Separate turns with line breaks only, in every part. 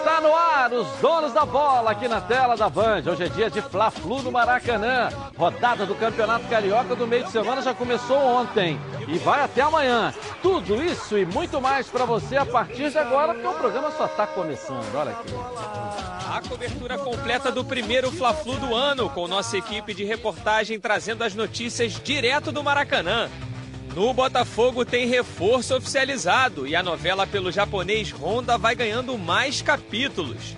Está no ar, os donos da bola aqui na tela da Band. Hoje é dia de Fla-Flu no Maracanã. Rodada do Campeonato Carioca do meio de semana já começou ontem e vai até amanhã. Tudo isso e muito mais para você a partir de agora, porque o programa só está começando. Olha aqui.
A cobertura completa do primeiro Fla-Flu do ano, com nossa equipe de reportagem trazendo as notícias direto do Maracanã. No Botafogo tem reforço oficializado e a novela pelo japonês Honda vai ganhando mais capítulos.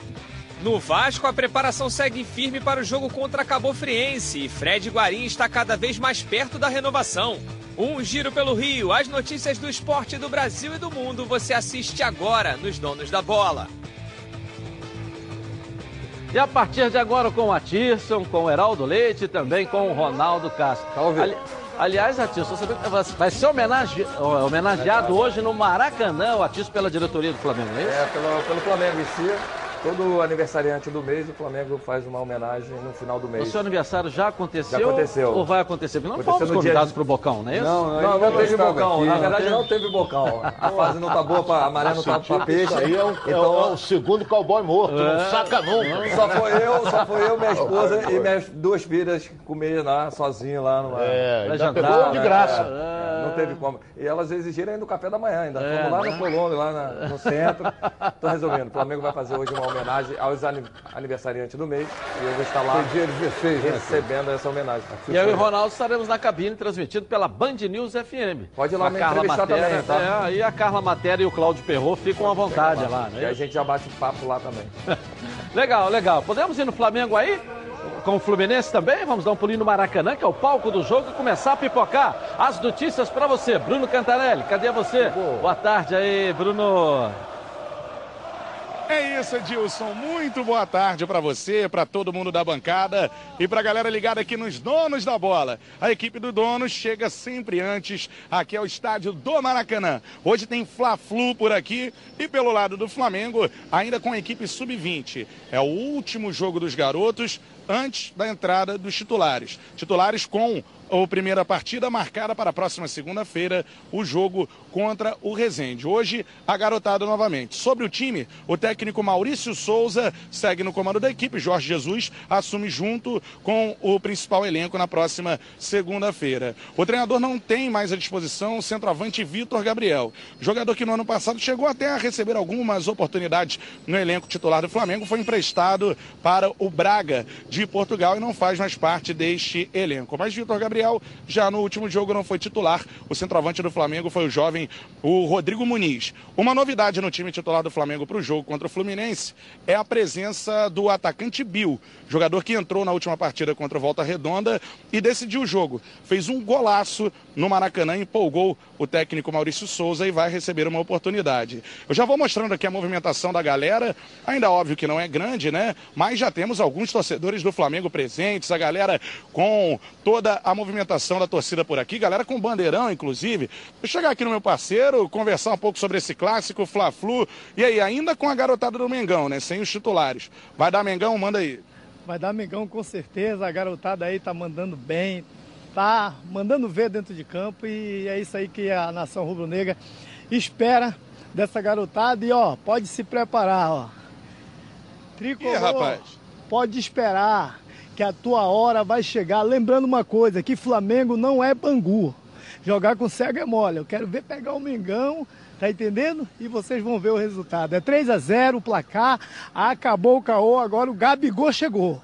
No Vasco, a preparação segue firme para o jogo contra a Cabo Friense e Fred Guarim está cada vez mais perto da renovação. Um giro pelo Rio, as notícias do esporte do Brasil e do mundo você assiste agora nos Donos da Bola.
E a partir de agora com o Atirson, com o Heraldo Leite e também com o Ronaldo Castro. Ali... Aliás, Atilson, você vai ser homenage... homenageado hoje no Maracanã, o Atilson, pela diretoria do Flamengo, é isso?
É, pelo, pelo Flamengo em si. Todo aniversariante do mês, o Flamengo faz uma homenagem no final do mês.
O seu aniversário já aconteceu?
Já aconteceu.
Ou vai acontecer? Não aconteceu fomos convidados dia... para o Bocão, não é isso?
Não, não, não, não teve Bocão. Aqui, Na verdade, não teve Bocão. A fase não tá boa, pra, a maré não tá pra peixe.
aí é o, então, é o segundo cowboy morto, é... não saca nunca.
Só foi eu, só foi eu, minha esposa e minhas duas filhas comer lá, sozinho lá. Numa...
É, já jantar, pegou de graça.
É, não teve como. E elas exigiram ainda o café da manhã, ainda. É, Fomos lá no Colômbia, lá na, no centro. Tô resolvendo. O Flamengo vai fazer hoje uma homenagem aos aniversariante do mês. E eu vou estar lá
dia 16, né,
recebendo essa homenagem.
E eu e o Ronaldo estaremos na cabine transmitido pela Band News FM.
Pode ir lá a me Carla Matéria, também,
tá? É, e a Carla Matéria e o Cláudio Perrot ficam à vontade lá, né?
E a gente já bate papo lá também.
legal, legal. Podemos ir no Flamengo aí? com o Fluminense também. Vamos dar um pulinho no Maracanã, que é o palco do jogo, e começar a pipocar as notícias para você. Bruno Cantarelli, cadê você? Boa tarde aí, Bruno.
É isso, Edilson. Muito boa tarde para você, para todo mundo da bancada e para a galera ligada aqui nos Donos da Bola. A equipe do Donos chega sempre antes aqui ao estádio do Maracanã. Hoje tem Fla-Flu por aqui e pelo lado do Flamengo, ainda com a equipe sub-20. É o último jogo dos garotos antes da entrada dos titulares. Titulares com a primeira partida marcada para a próxima segunda-feira, o jogo contra o Resende. Hoje, a garotada novamente. Sobre o time, o técnico Maurício Souza segue no comando da equipe. Jorge Jesus assume junto com o principal elenco na próxima segunda-feira. O treinador não tem mais à disposição o centroavante Vitor Gabriel. Jogador que no ano passado chegou até a receber algumas oportunidades no elenco titular do Flamengo, foi emprestado para o Braga de Portugal e não faz mais parte deste elenco. Mas Vitor Gabriel Gabriel já no último jogo não foi titular. O centroavante do Flamengo foi o jovem, o Rodrigo Muniz. Uma novidade no time titular do Flamengo para o jogo contra o Fluminense é a presença do atacante Bill, jogador que entrou na última partida contra o Volta Redonda e decidiu o jogo. Fez um golaço no Maracanã, empolgou o técnico Maurício Souza e vai receber uma oportunidade. Eu já vou mostrando aqui a movimentação da galera, ainda óbvio que não é grande, né? Mas já temos alguns torcedores do Flamengo presentes, a galera com toda a movimentação da torcida por aqui, galera com bandeirão, inclusive. Vou chegar aqui no meu parceiro, conversar um pouco sobre esse clássico, Fla-Flu. E aí, ainda com a garotada do Mengão, né? Sem os titulares. Vai dar Mengão? Manda aí.
Vai dar Mengão com certeza. A garotada aí tá mandando bem, tá mandando ver dentro de campo. E é isso aí que a nação rubro-negra espera dessa garotada. E ó, pode se preparar, ó. Tricolor, Ih, rapaz. pode esperar que a tua hora vai chegar. Lembrando uma coisa, que Flamengo não é Bangu. Jogar com cego é mole. Eu quero ver pegar o Mengão, tá entendendo? E vocês vão ver o resultado. É 3 a 0 o placar, acabou o caô, agora o Gabigol chegou.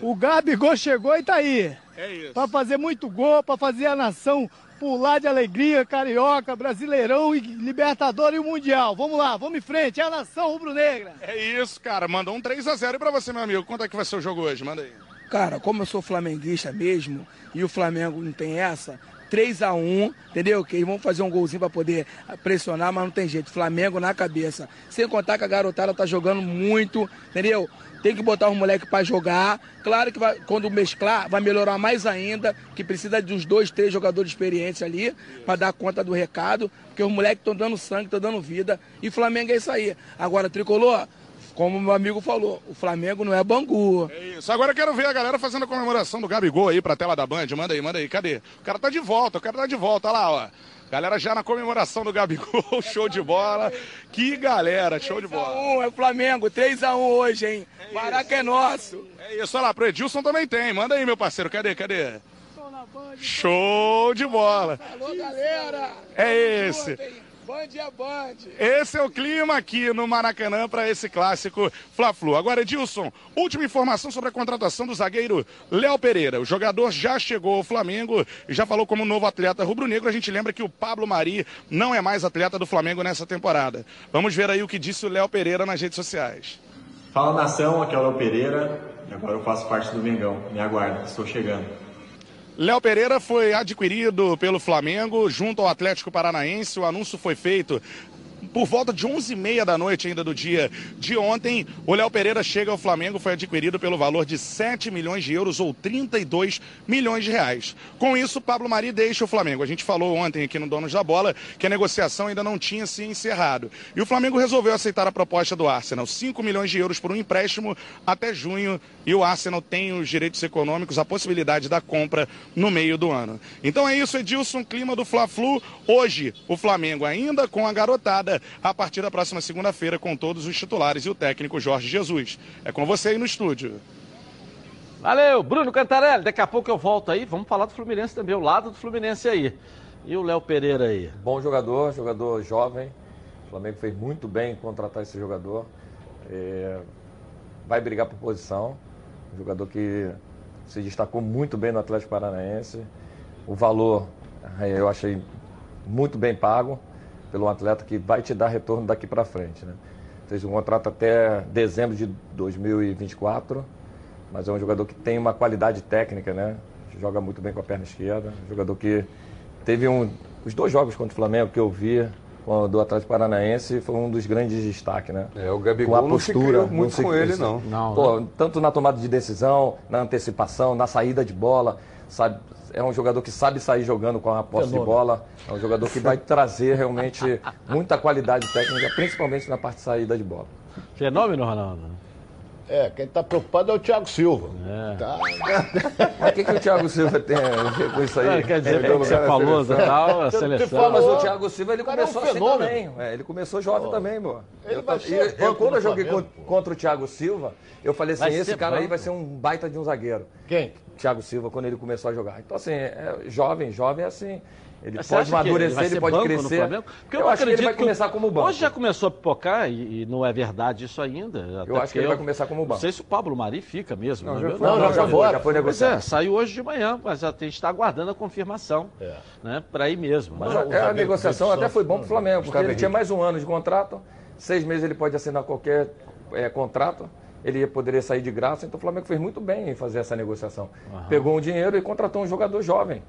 O Gabigol chegou e tá aí. É isso. Pra fazer muito gol, pra fazer a nação pular de alegria, carioca, brasileirão e libertador e o mundial. Vamos lá, vamos em frente, é a nação rubro-negra.
É isso, cara. Mandou um 3 a 0 para você, meu amigo. Quanto é que vai ser o jogo hoje? Manda aí.
Cara, como eu sou flamenguista mesmo e o Flamengo não tem essa, 3 a 1 entendeu? Que eles vão fazer um golzinho para poder pressionar, mas não tem jeito. Flamengo na cabeça. Sem contar que a garotada tá jogando muito, entendeu? Tem que botar os moleques para jogar. Claro que vai, quando mesclar, vai melhorar mais ainda, que precisa de uns dois, três jogadores experientes ali para dar conta do recado, porque os moleques estão dando sangue, estão dando vida. E Flamengo é isso aí. Agora, tricolor, como meu amigo falou, o Flamengo não é Bangu.
É isso. Agora eu quero ver a galera fazendo a comemoração do Gabigol aí pra tela da Band. Manda aí, manda aí. Cadê? O cara tá de volta, o cara tá de volta. Olha lá, ó. Galera já na comemoração do Gabigol, show de bola. Que galera, show de bola.
3x1, é Flamengo, 3x1 hoje, hein? Maraca é nosso.
É isso, olha lá, pro Edilson também tem. Manda aí, meu parceiro, cadê, cadê? Show de bola.
Alô, galera.
É esse.
Band é Band.
Esse é o clima aqui no Maracanã para esse clássico Fla-Flu. Agora, Edilson, última informação sobre a contratação do zagueiro Léo Pereira. O jogador já chegou ao Flamengo e já falou como novo atleta rubro-negro. A gente lembra que o Pablo Mari não é mais atleta do Flamengo nessa temporada. Vamos ver aí o que disse o Léo Pereira nas redes sociais.
Fala nação, aqui é o Léo Pereira e agora eu faço parte do Mengão. Me aguarda, estou chegando.
Léo Pereira foi adquirido pelo Flamengo junto ao Atlético Paranaense. O anúncio foi feito por volta de 11h30 da noite ainda do dia de ontem, o Léo Pereira chega ao Flamengo, foi adquirido pelo valor de 7 milhões de euros ou 32 milhões de reais. Com isso, Pablo Mari deixa o Flamengo. A gente falou ontem aqui no Donos da Bola que a negociação ainda não tinha se encerrado. E o Flamengo resolveu aceitar a proposta do Arsenal, 5 milhões de euros por um empréstimo até junho, e o Arsenal tem os direitos econômicos, a possibilidade da compra no meio do ano. Então é isso, Edilson, clima do Fla-Flu. Hoje, o Flamengo ainda com a garotada a partir da próxima segunda-feira com todos os titulares e o técnico Jorge Jesus. É com você aí no estúdio.
Valeu, Bruno Cantarelli. Daqui a pouco eu volto aí. Vamos falar do Fluminense também, o lado do Fluminense aí. E o Léo Pereira aí?
Bom jogador, jogador jovem. O Flamengo fez muito bem em contratar esse jogador. É... Vai brigar por posição. Um jogador que se destacou muito bem no Atlético Paranaense. O valor é, eu achei muito bem pago pelo atleta que vai te dar retorno daqui para frente. Né? Fez um contrato até dezembro de 2024, mas é um jogador que tem uma qualidade técnica, né? Joga muito bem com a perna esquerda. Um jogador que teve um, os dois jogos contra o Flamengo que eu vi do Atlético Paranaense foi um dos grandes destaques, né?
É, o Gabigol
com a postura,
não se muito
não
com ele, não. não
Pô, né? Tanto na tomada de decisão, na antecipação, na saída de bola, sabe? É um jogador que sabe sair jogando com a posse de bola. É um jogador que vai trazer realmente muita qualidade técnica, principalmente na parte de saída de bola.
Fenômeno, Ronaldo?
É, quem está preocupado é o Thiago Silva. É.
Tá. o que, que o Thiago Silva tem a ver com isso aí?
quer dizer, é, você falou tal, a seleção.
Mas o Thiago Silva ele começou é um assim também. É, ele começou jovem oh. também, pô. Ele eu, vai ser eu, quando eu joguei Flamengo, contra o Thiago Silva, eu falei assim, esse cara aí vai ser um baita de um zagueiro.
Quem?
Thiago Silva, quando ele começou a jogar. Então, assim, é, jovem, jovem é assim. Ele Mas pode amadurecer, ele, ele pode crescer.
Porque eu, eu acho que ele vai começar como banco. Hoje já começou a pipocar e, e não é verdade isso ainda.
eu acho que ele eu, vai começar como banco. Não
sei se o Pablo Mari fica mesmo.
Não, já, foi, não, não, já, foi, já foi negociado.
Pois é, saiu hoje de manhã, mas a gente está aguardando a confirmação é. né, para ir mesmo.
Mas, mas a, a negociação até foi bom para o Flamengo, porque ele tinha mais um ano de contrato, seis meses ele pode assinar qualquer é, contrato ele poderia sair de graça. Então o Flamengo fez muito bem em fazer essa negociação. Uhum. Pegou um dinheiro e contratou um jogador jovem.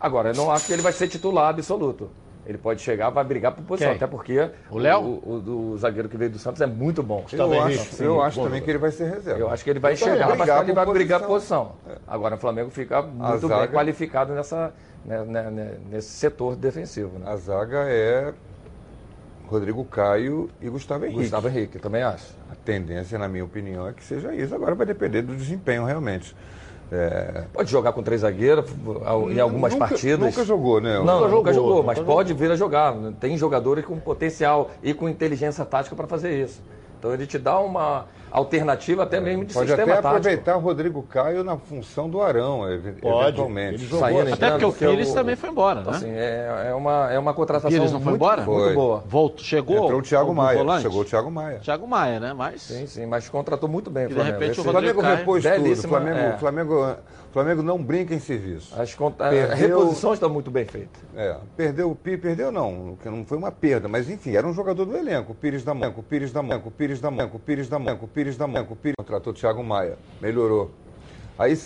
Agora, eu não acho que ele vai ser titular absoluto. Ele pode chegar, vai brigar por posição, Quem? até porque
o Léo,
o, o, o, zagueiro que veio do Santos é muito bom.
Eu acho, sim, eu acho também que ele vai ser reserva.
Eu acho que ele vai chegar, mas ele vai brigar por posição. É. Agora o Flamengo fica muito zaga... bem qualificado nessa, né, né, né, nesse setor defensivo. Né?
A zaga é Rodrigo Caio e Gustavo Henrique.
Gustavo Henrique, também acho.
A tendência, na minha opinião, é que seja isso. Agora vai depender do desempenho realmente.
É... Pode jogar com três zagueiros em algumas
nunca,
partidas.
Nunca jogou, né?
Não, nunca, jogou, nunca jogou, mas pode vir a jogar. Tem jogadores com potencial e com inteligência tática para fazer isso. Então ele te dá uma alternativa até mesmo de
Pode
sistema
até aproveitar o Rodrigo Caio na função do Arão, Pode. eventualmente.
Saindo, até porque o Pires também foi embora, né?
Assim, é, é, uma, é uma contratação
Pires não foi
muito,
embora?
muito boa.
Voltou, chegou
Entrou o Thiago Maia. Volante. Chegou o Thiago Maia.
Thiago Maia, né? Mas...
Sim, sim, mas contratou muito bem o
Flamengo. De repente
o Flamengo repôs tudo. O Flamengo, é. Flamengo o Flamengo não brinca em serviço.
As perdeu... reposições estão muito bem feitas.
É, perdeu o Pires, perdeu não, que não foi uma perda, mas enfim, era um jogador do elenco, o Pires da Manco, o Pires da Manco, o Pires da Manco, o Pires da Manco, o Pires da Manco, o Pires contratou o Thiago Maia, melhorou. Aí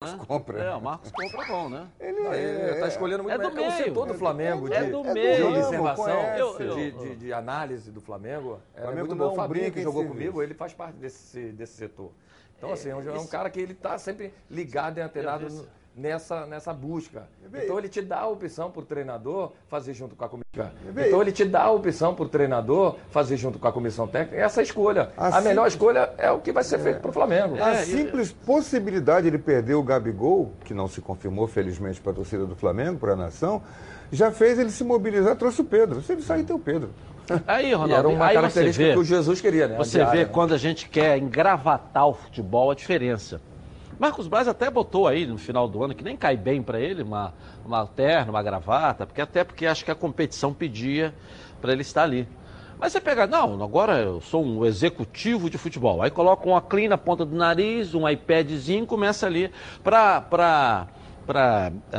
Marcos Compra. É, o Marcos Compra é bom, né?
Ele está é, escolhendo muito
é
bem.
Do meio.
o setor do Flamengo,
é
de,
do meio.
de observação, de, de, de, análise do Flamengo. É muito bom. O Fabinho, que jogou comigo, ele faz parte desse, desse setor. Então, assim, é um, é um cara que ele está sempre ligado e antenado nessa, nessa busca. Então ele te dá a opção para o treinador fazer junto com a comissão. Então ele te dá a opção para o treinador fazer junto com a comissão técnica essa escolha.
A
A melhor
simples-
escolha é o que vai ser feito para o Flamengo.
A
É,
simples possibilidade de ele perder o Gabigol, que não se confirmou felizmente para a torcida do Flamengo, para a nação, já fez ele se mobilizar, trouxe o Pedro. Se ele sair, tem o Pedro.
Aí,
E era
Ronaldo,
uma característica
vê,
que o Jesus queria, né?
Você
diária,
vê
né?
quando a gente quer engravatar o futebol, a diferença. Marcos Braz até botou aí no final do ano, que nem cai bem para ele, uma, uma terna, uma gravata, porque até porque acho que a competição pedia para ele estar ali. Mas você pega, não, agora eu sou um executivo de futebol. Aí coloca um clean na ponta do nariz, um iPadzinho, começa ali para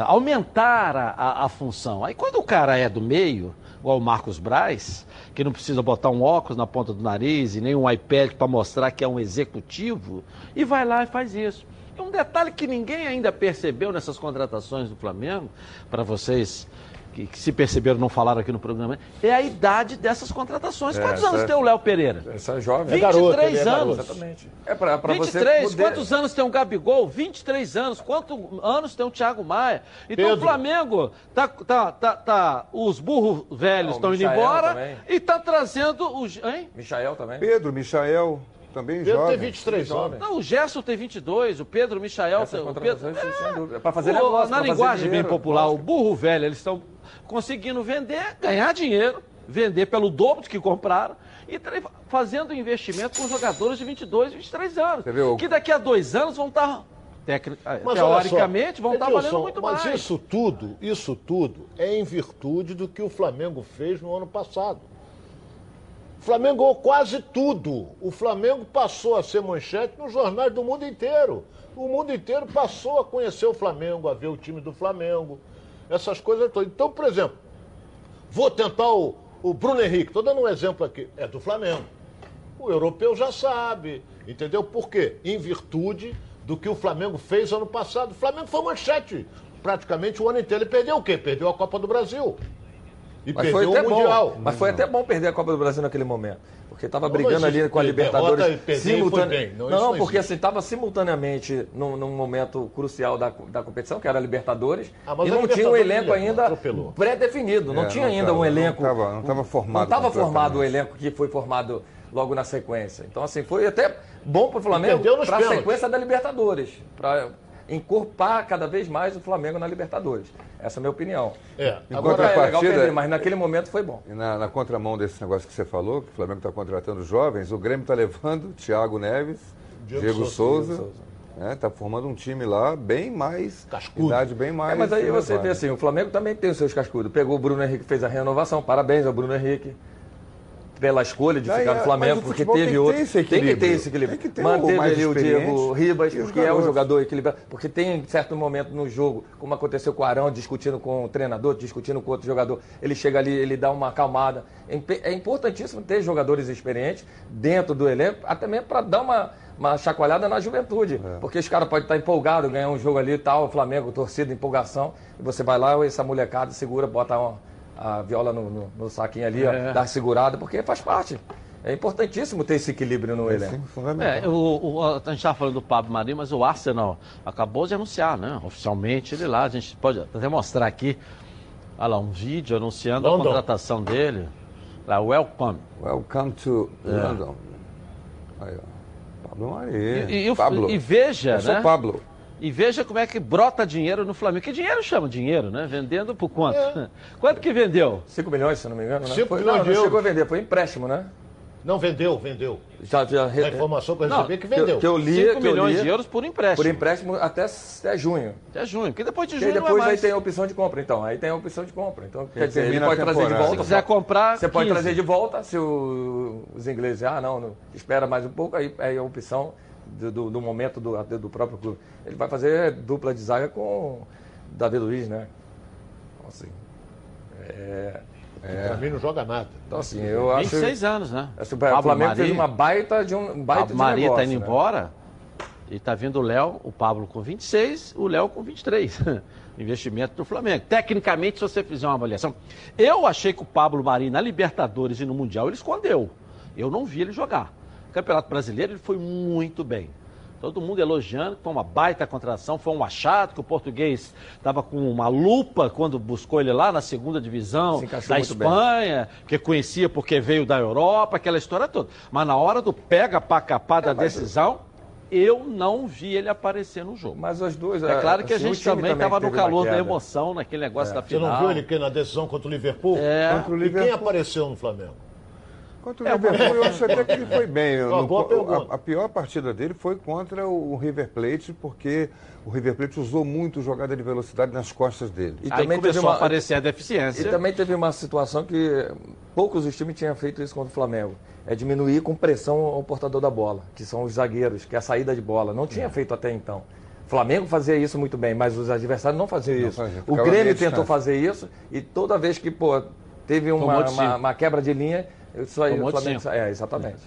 aumentar a, a, a função. Aí quando o cara é do meio, igual o Marcos Braz, que não precisa botar um óculos na ponta do nariz e nem um iPad para mostrar que é um executivo, e vai lá e faz isso. E um detalhe que ninguém ainda percebeu nessas contratações do Flamengo, para vocês que, que se perceberam não falaram aqui no programa, é a idade dessas contratações.
É,
Quantos anos
essa-
tem o Léo Pereira?
Essa é jovem.
23
garoto, ele é
anos.
garoto.
Exatamente. É para você
23,
poder...
quantos anos tem o Gabigol? 23 anos. Quantos anos tem o Thiago Maia? Então
Pedro.
o Flamengo, tá, tá, tá, tá- os burros velhos estão indo embora
também.
e tá trazendo os. Hein?
Michael também.
Pedro, Michael, também
Pedro
jovem.
tem 23 anos.
Não, o Gerson tem 22, o Pedro, o Michael,
Essa
tem- o Pedro.
É para fazer
O-
negócio,
na
pra fazer
linguagem bem popular, o burro velho, eles estão conseguindo vender, ganhar dinheiro, vender pelo dobro do que compraram e fazendo investimento com jogadores de 22, 23 anos.
O-
Que daqui a dois anos vão estar, tecni-
Mas olha
teoricamente,
só,
vão estar
Edilson,
valendo muito
mas
mais.
isso tudo, isso tudo é em virtude do que o Flamengo fez no ano passado. O Flamengo ganhou quase tudo. O Flamengo passou a ser manchete nos jornais do mundo inteiro. O mundo inteiro passou a conhecer o Flamengo, a ver o time do Flamengo, essas coisas todas. Então, por exemplo, vou tentar o, o Bruno Henrique, estou dando um exemplo aqui, é do Flamengo. O europeu já sabe, entendeu? Por quê? Em virtude do que o Flamengo fez ano passado. O Flamengo foi manchete praticamente o ano inteiro. Ele perdeu o quê? Perdeu a Copa do Brasil. E
Mas foi
perdeu
até
o Mundial.
bom. Mas foi até bom perder a Copa do Brasil naquele momento. Porque estava brigando
não
ali com a Libertadores
e e bem. Não,
Não, porque
existe.
assim, estava simultaneamente num, num momento crucial da, da competição, que era a Libertadores,
Ah,
e
a
não tinha um elenco ainda pré-definido. Não
É,
tinha
não
ainda
tava,
um elenco.
não tava formado
Não estava formado o elenco que foi formado logo na sequência. Então, assim, foi até bom para o Flamengo para a sequência da Libertadores. Para encorpar cada vez mais o Flamengo na Libertadores. Essa é a minha opinião.
É,
Em
agora
é legal perder, mas naquele momento foi bom.
E na, na contramão desse negócio que você falou, que o Flamengo está contratando jovens, o Grêmio está levando Thiago Neves,
Diego
Diego,
Souza,
Souza, está formando um time lá bem mais.
Cascudo.
Idade bem mais.
É, mas aí você vê assim, o Flamengo também tem os seus cascudos. Pegou o Bruno Henrique, fez a renovação. Parabéns ao Bruno Henrique. Pela escolha de
Aí,
ficar
é,
no Flamengo,
mas o
porque teve outro. tem que ter esse equilíbrio.
Tem que ter
Manteve ali o Diego Ribas, que é um jogador equilibrado. Porque tem certo momento no jogo, como aconteceu com o Arão, discutindo com o treinador, discutindo com outro jogador. Ele chega ali, ele dá uma acalmada. É É importantíssimo ter jogadores experientes dentro do elenco, até mesmo para dar uma, uma chacoalhada na juventude.
É.
Porque os caras podem estar empolgados, ganhar um jogo ali e tal, o Flamengo, torcida, empolgação. E você vai lá, essa molecada segura, bota uma- a viola no, no- no saquinho ali, ó,
É.
dá segurada, porque faz parte. É importantíssimo ter esse equilíbrio no elenco.
Sim, fundamental.
É, o, o- a gente estava falando do Pablo Marinho, mas o Arsenal acabou de anunciar, né? Oficialmente ele lá. A gente pode até mostrar aqui, olha lá, um vídeo anunciando a
London.
contratação dele. Lá, welcome.
Welcome to London. Aí, ó. Pablo Maria.
E, e
Pablo.
e veja,
Eu sou
né?
Pablo.
E veja como é que brota dinheiro no Flamengo. Que dinheiro chama dinheiro, né? Vendendo por quanto?
É.
Quanto que vendeu?
5 milhões, se não me engano, né?
Cinco
Foi-
milhões
não,
de
não chegou a vender, foi empréstimo, né?
Não vendeu, vendeu.
Já, já
A informação que eu
Não,
recebi é que vendeu.
eu- que eu li,
5
que eu
milhões
li
de euros por
por
empréstimo.
empréstimo até, até junho.
Até junho. Porque depois de
Porque aí
junho
depois
não é
aí tem a opção de compra, então. Aí tem a opção de compra. Então, quer dizer, ele pode trazer de volta.
Se quiser comprar,
Você pode
15.
trazer de volta, se o- os ingleses, ah, não, não, espera mais um pouco, aí, aí é a opção do, do- do momento do, do próprio clube. Ele vai fazer dupla de zaga com o Davi Luiz, né? Então, assim,
Pra mim não joga nada.
então, assim eu acho...
26 anos, né?
Assim, o
Pablo
Flamengo fez
Mari-
uma baita de um baita
Pablo
de
Maria
negócio,
tá indo
né?
embora e tá vindo o Léo, o Pablo com 26, o Léo com 23. Investimento do Flamengo. Tecnicamente, se você fizer uma avaliação, eu achei que o Pablo Maria na Libertadores e no Mundial ele escondeu. Eu não vi ele jogar. Campeonato Brasileiro ele foi muito bem. Todo mundo elogiando, que foi uma baita contratação, foi um achado, que o português estava com uma lupa quando buscou ele lá na segunda divisão da
muito bem.
Espanha, que conhecia porque veio da Europa, aquela história toda. Mas na hora do pega para capar da decisão, eu não vi ele aparecer no jogo.
Mas as duas.
É claro que a
o
gente também estava no calor da emoção, naquele negócio da
Você
final.
não viu ele que na decisão contra o Liverpool?
É.
Contra o
E quem
Liverpool.
apareceu no Flamengo?
Contra o Liverpool, eu acho até que ele foi bem. No- a, a pior partida dele foi contra o River Plate, porque o River Plate usou muito jogada de velocidade nas costas dele.
E
Aí
também teve
começou
uma-
a aparecer a deficiência.
E também teve uma situação que poucos os times tinham feito isso contra o Flamengo. É diminuir com pressão ao portador da bola, que são os zagueiros, que é a saída de bola. Não
É.
tinha feito até então. O Flamengo fazia isso muito bem, mas os adversários não faziam
Não
isso.
fazia,
o Grêmio tentou fazer isso e toda vez que pô, teve uma, uma, uma quebra de linha, isso aí
Tomou
o Flamengo.
cinco.
É, exatamente.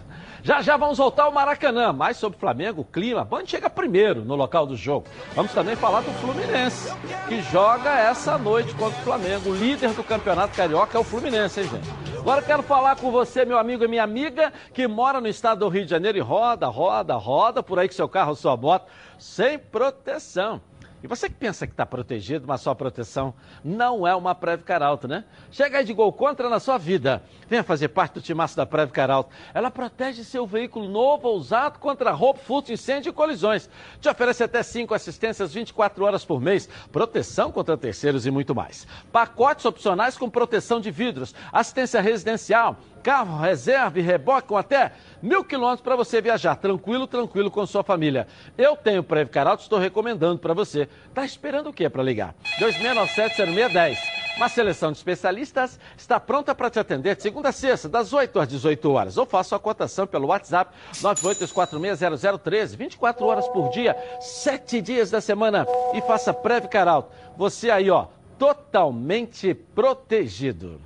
Já já vamos voltar ao Maracanã. Mais sobre o Flamengo, o clima. Band chega primeiro no local do jogo. Vamos também falar do Fluminense, que joga essa noite contra o Flamengo. O líder do campeonato carioca é o Fluminense, hein, gente? Agora quero falar com você, meu amigo e minha amiga, que mora no estado do Rio de Janeiro e roda, roda, roda por aí com seu carro, sua moto, sem proteção. E você que pensa que está protegido, mas sua proteção não é uma Preve Caralto, né? Chega aí de gol contra na sua vida. Venha fazer parte do timaço da Preve Caralto. Ela protege seu veículo novo ou usado contra roubo, furto, incêndio e colisões. Te oferece até cinco assistências 24 horas por mês, proteção contra terceiros e muito mais. Pacotes opcionais com proteção de vidros, assistência residencial, carro, reserva e reboque com até mil quilômetros para você viajar tranquilo, tranquilo com sua família. Eu tenho Preve Caralto, estou recomendando para você. Tá esperando o quê para ligar? 2697-0610. Uma seleção de especialistas está pronta para te atender de segunda a sexta, das 8 às 18 horas. Ou faça sua cotação pelo WhatsApp 982460013, 24 horas por dia, 7 dias da semana. E faça Preve Caralto. Você aí, ó, totalmente protegido.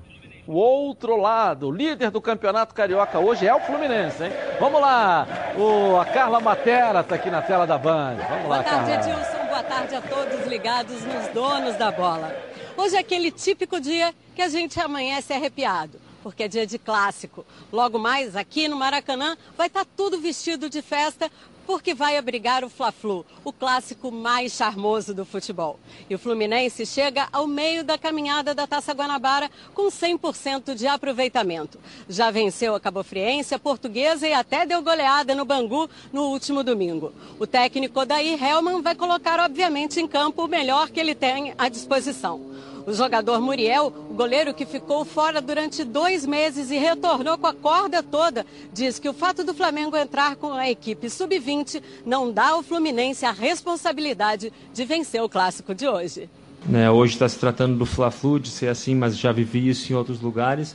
O outro lado, o líder do campeonato carioca hoje é o Fluminense, hein? Vamos lá, o, a Carla Matera está aqui na tela da Band. Vamos lá,
Boa tarde,
Carla.
Edilson. Boa tarde a todos ligados nos donos da bola. Hoje é aquele típico dia que a gente amanhece arrepiado, porque é dia de clássico. Logo mais, aqui no Maracanã, vai estar tudo vestido de festa, porque vai abrigar o Fla-Flu, o clássico mais charmoso do futebol. E o Fluminense chega ao meio da caminhada da Taça Guanabara com 100% de aproveitamento. Já venceu a Cabofriense, a Portuguesa e até deu goleada no Bangu no último domingo. O técnico Odair Helman vai colocar, obviamente, em campo o melhor que ele tem à disposição. O jogador Muriel, o goleiro que ficou fora durante dois meses e retornou com a corda toda, diz que o fato do Flamengo entrar com a equipe sub-20 não dá ao Fluminense a responsabilidade de vencer o clássico de hoje.
né, hoje está se tratando do Fla-Flu, de ser assim, mas já vivi isso em outros lugares.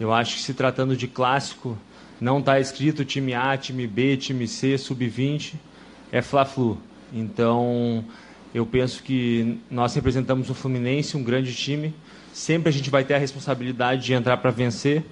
Eu acho que se tratando de clássico, não está escrito time A, time B, time C, sub-20, é Fla-Flu. Então, eu penso que nós representamos o Fluminense, um grande time. Sempre a gente vai ter a responsabilidade de entrar para vencer.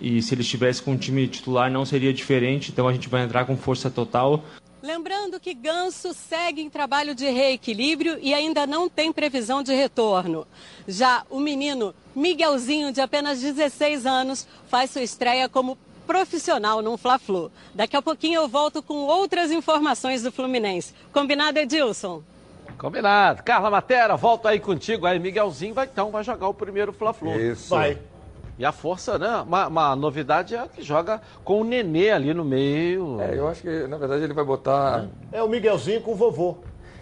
E se ele estivesse com um time titular, não seria diferente. Então, a gente vai entrar com força total.
Lembrando que Ganso segue em trabalho de reequilíbrio e ainda não tem previsão de retorno. Já o menino Miguelzinho, de apenas 16 anos, faz sua estreia como profissional num Fla-Flu. Daqui a pouquinho eu volto com outras informações do Fluminense. Combinado, Edilson?
Combinado. Carla Matera, volto aí contigo. Aí Miguelzinho vai, então vai jogar o primeiro Fla-Flu.
Isso.
Vai.
E a força, né? Uma, uma novidade é que joga com o Nenê ali no meio.
É, eu acho que, na verdade, ele vai botar.
É o Miguelzinho com o vovô.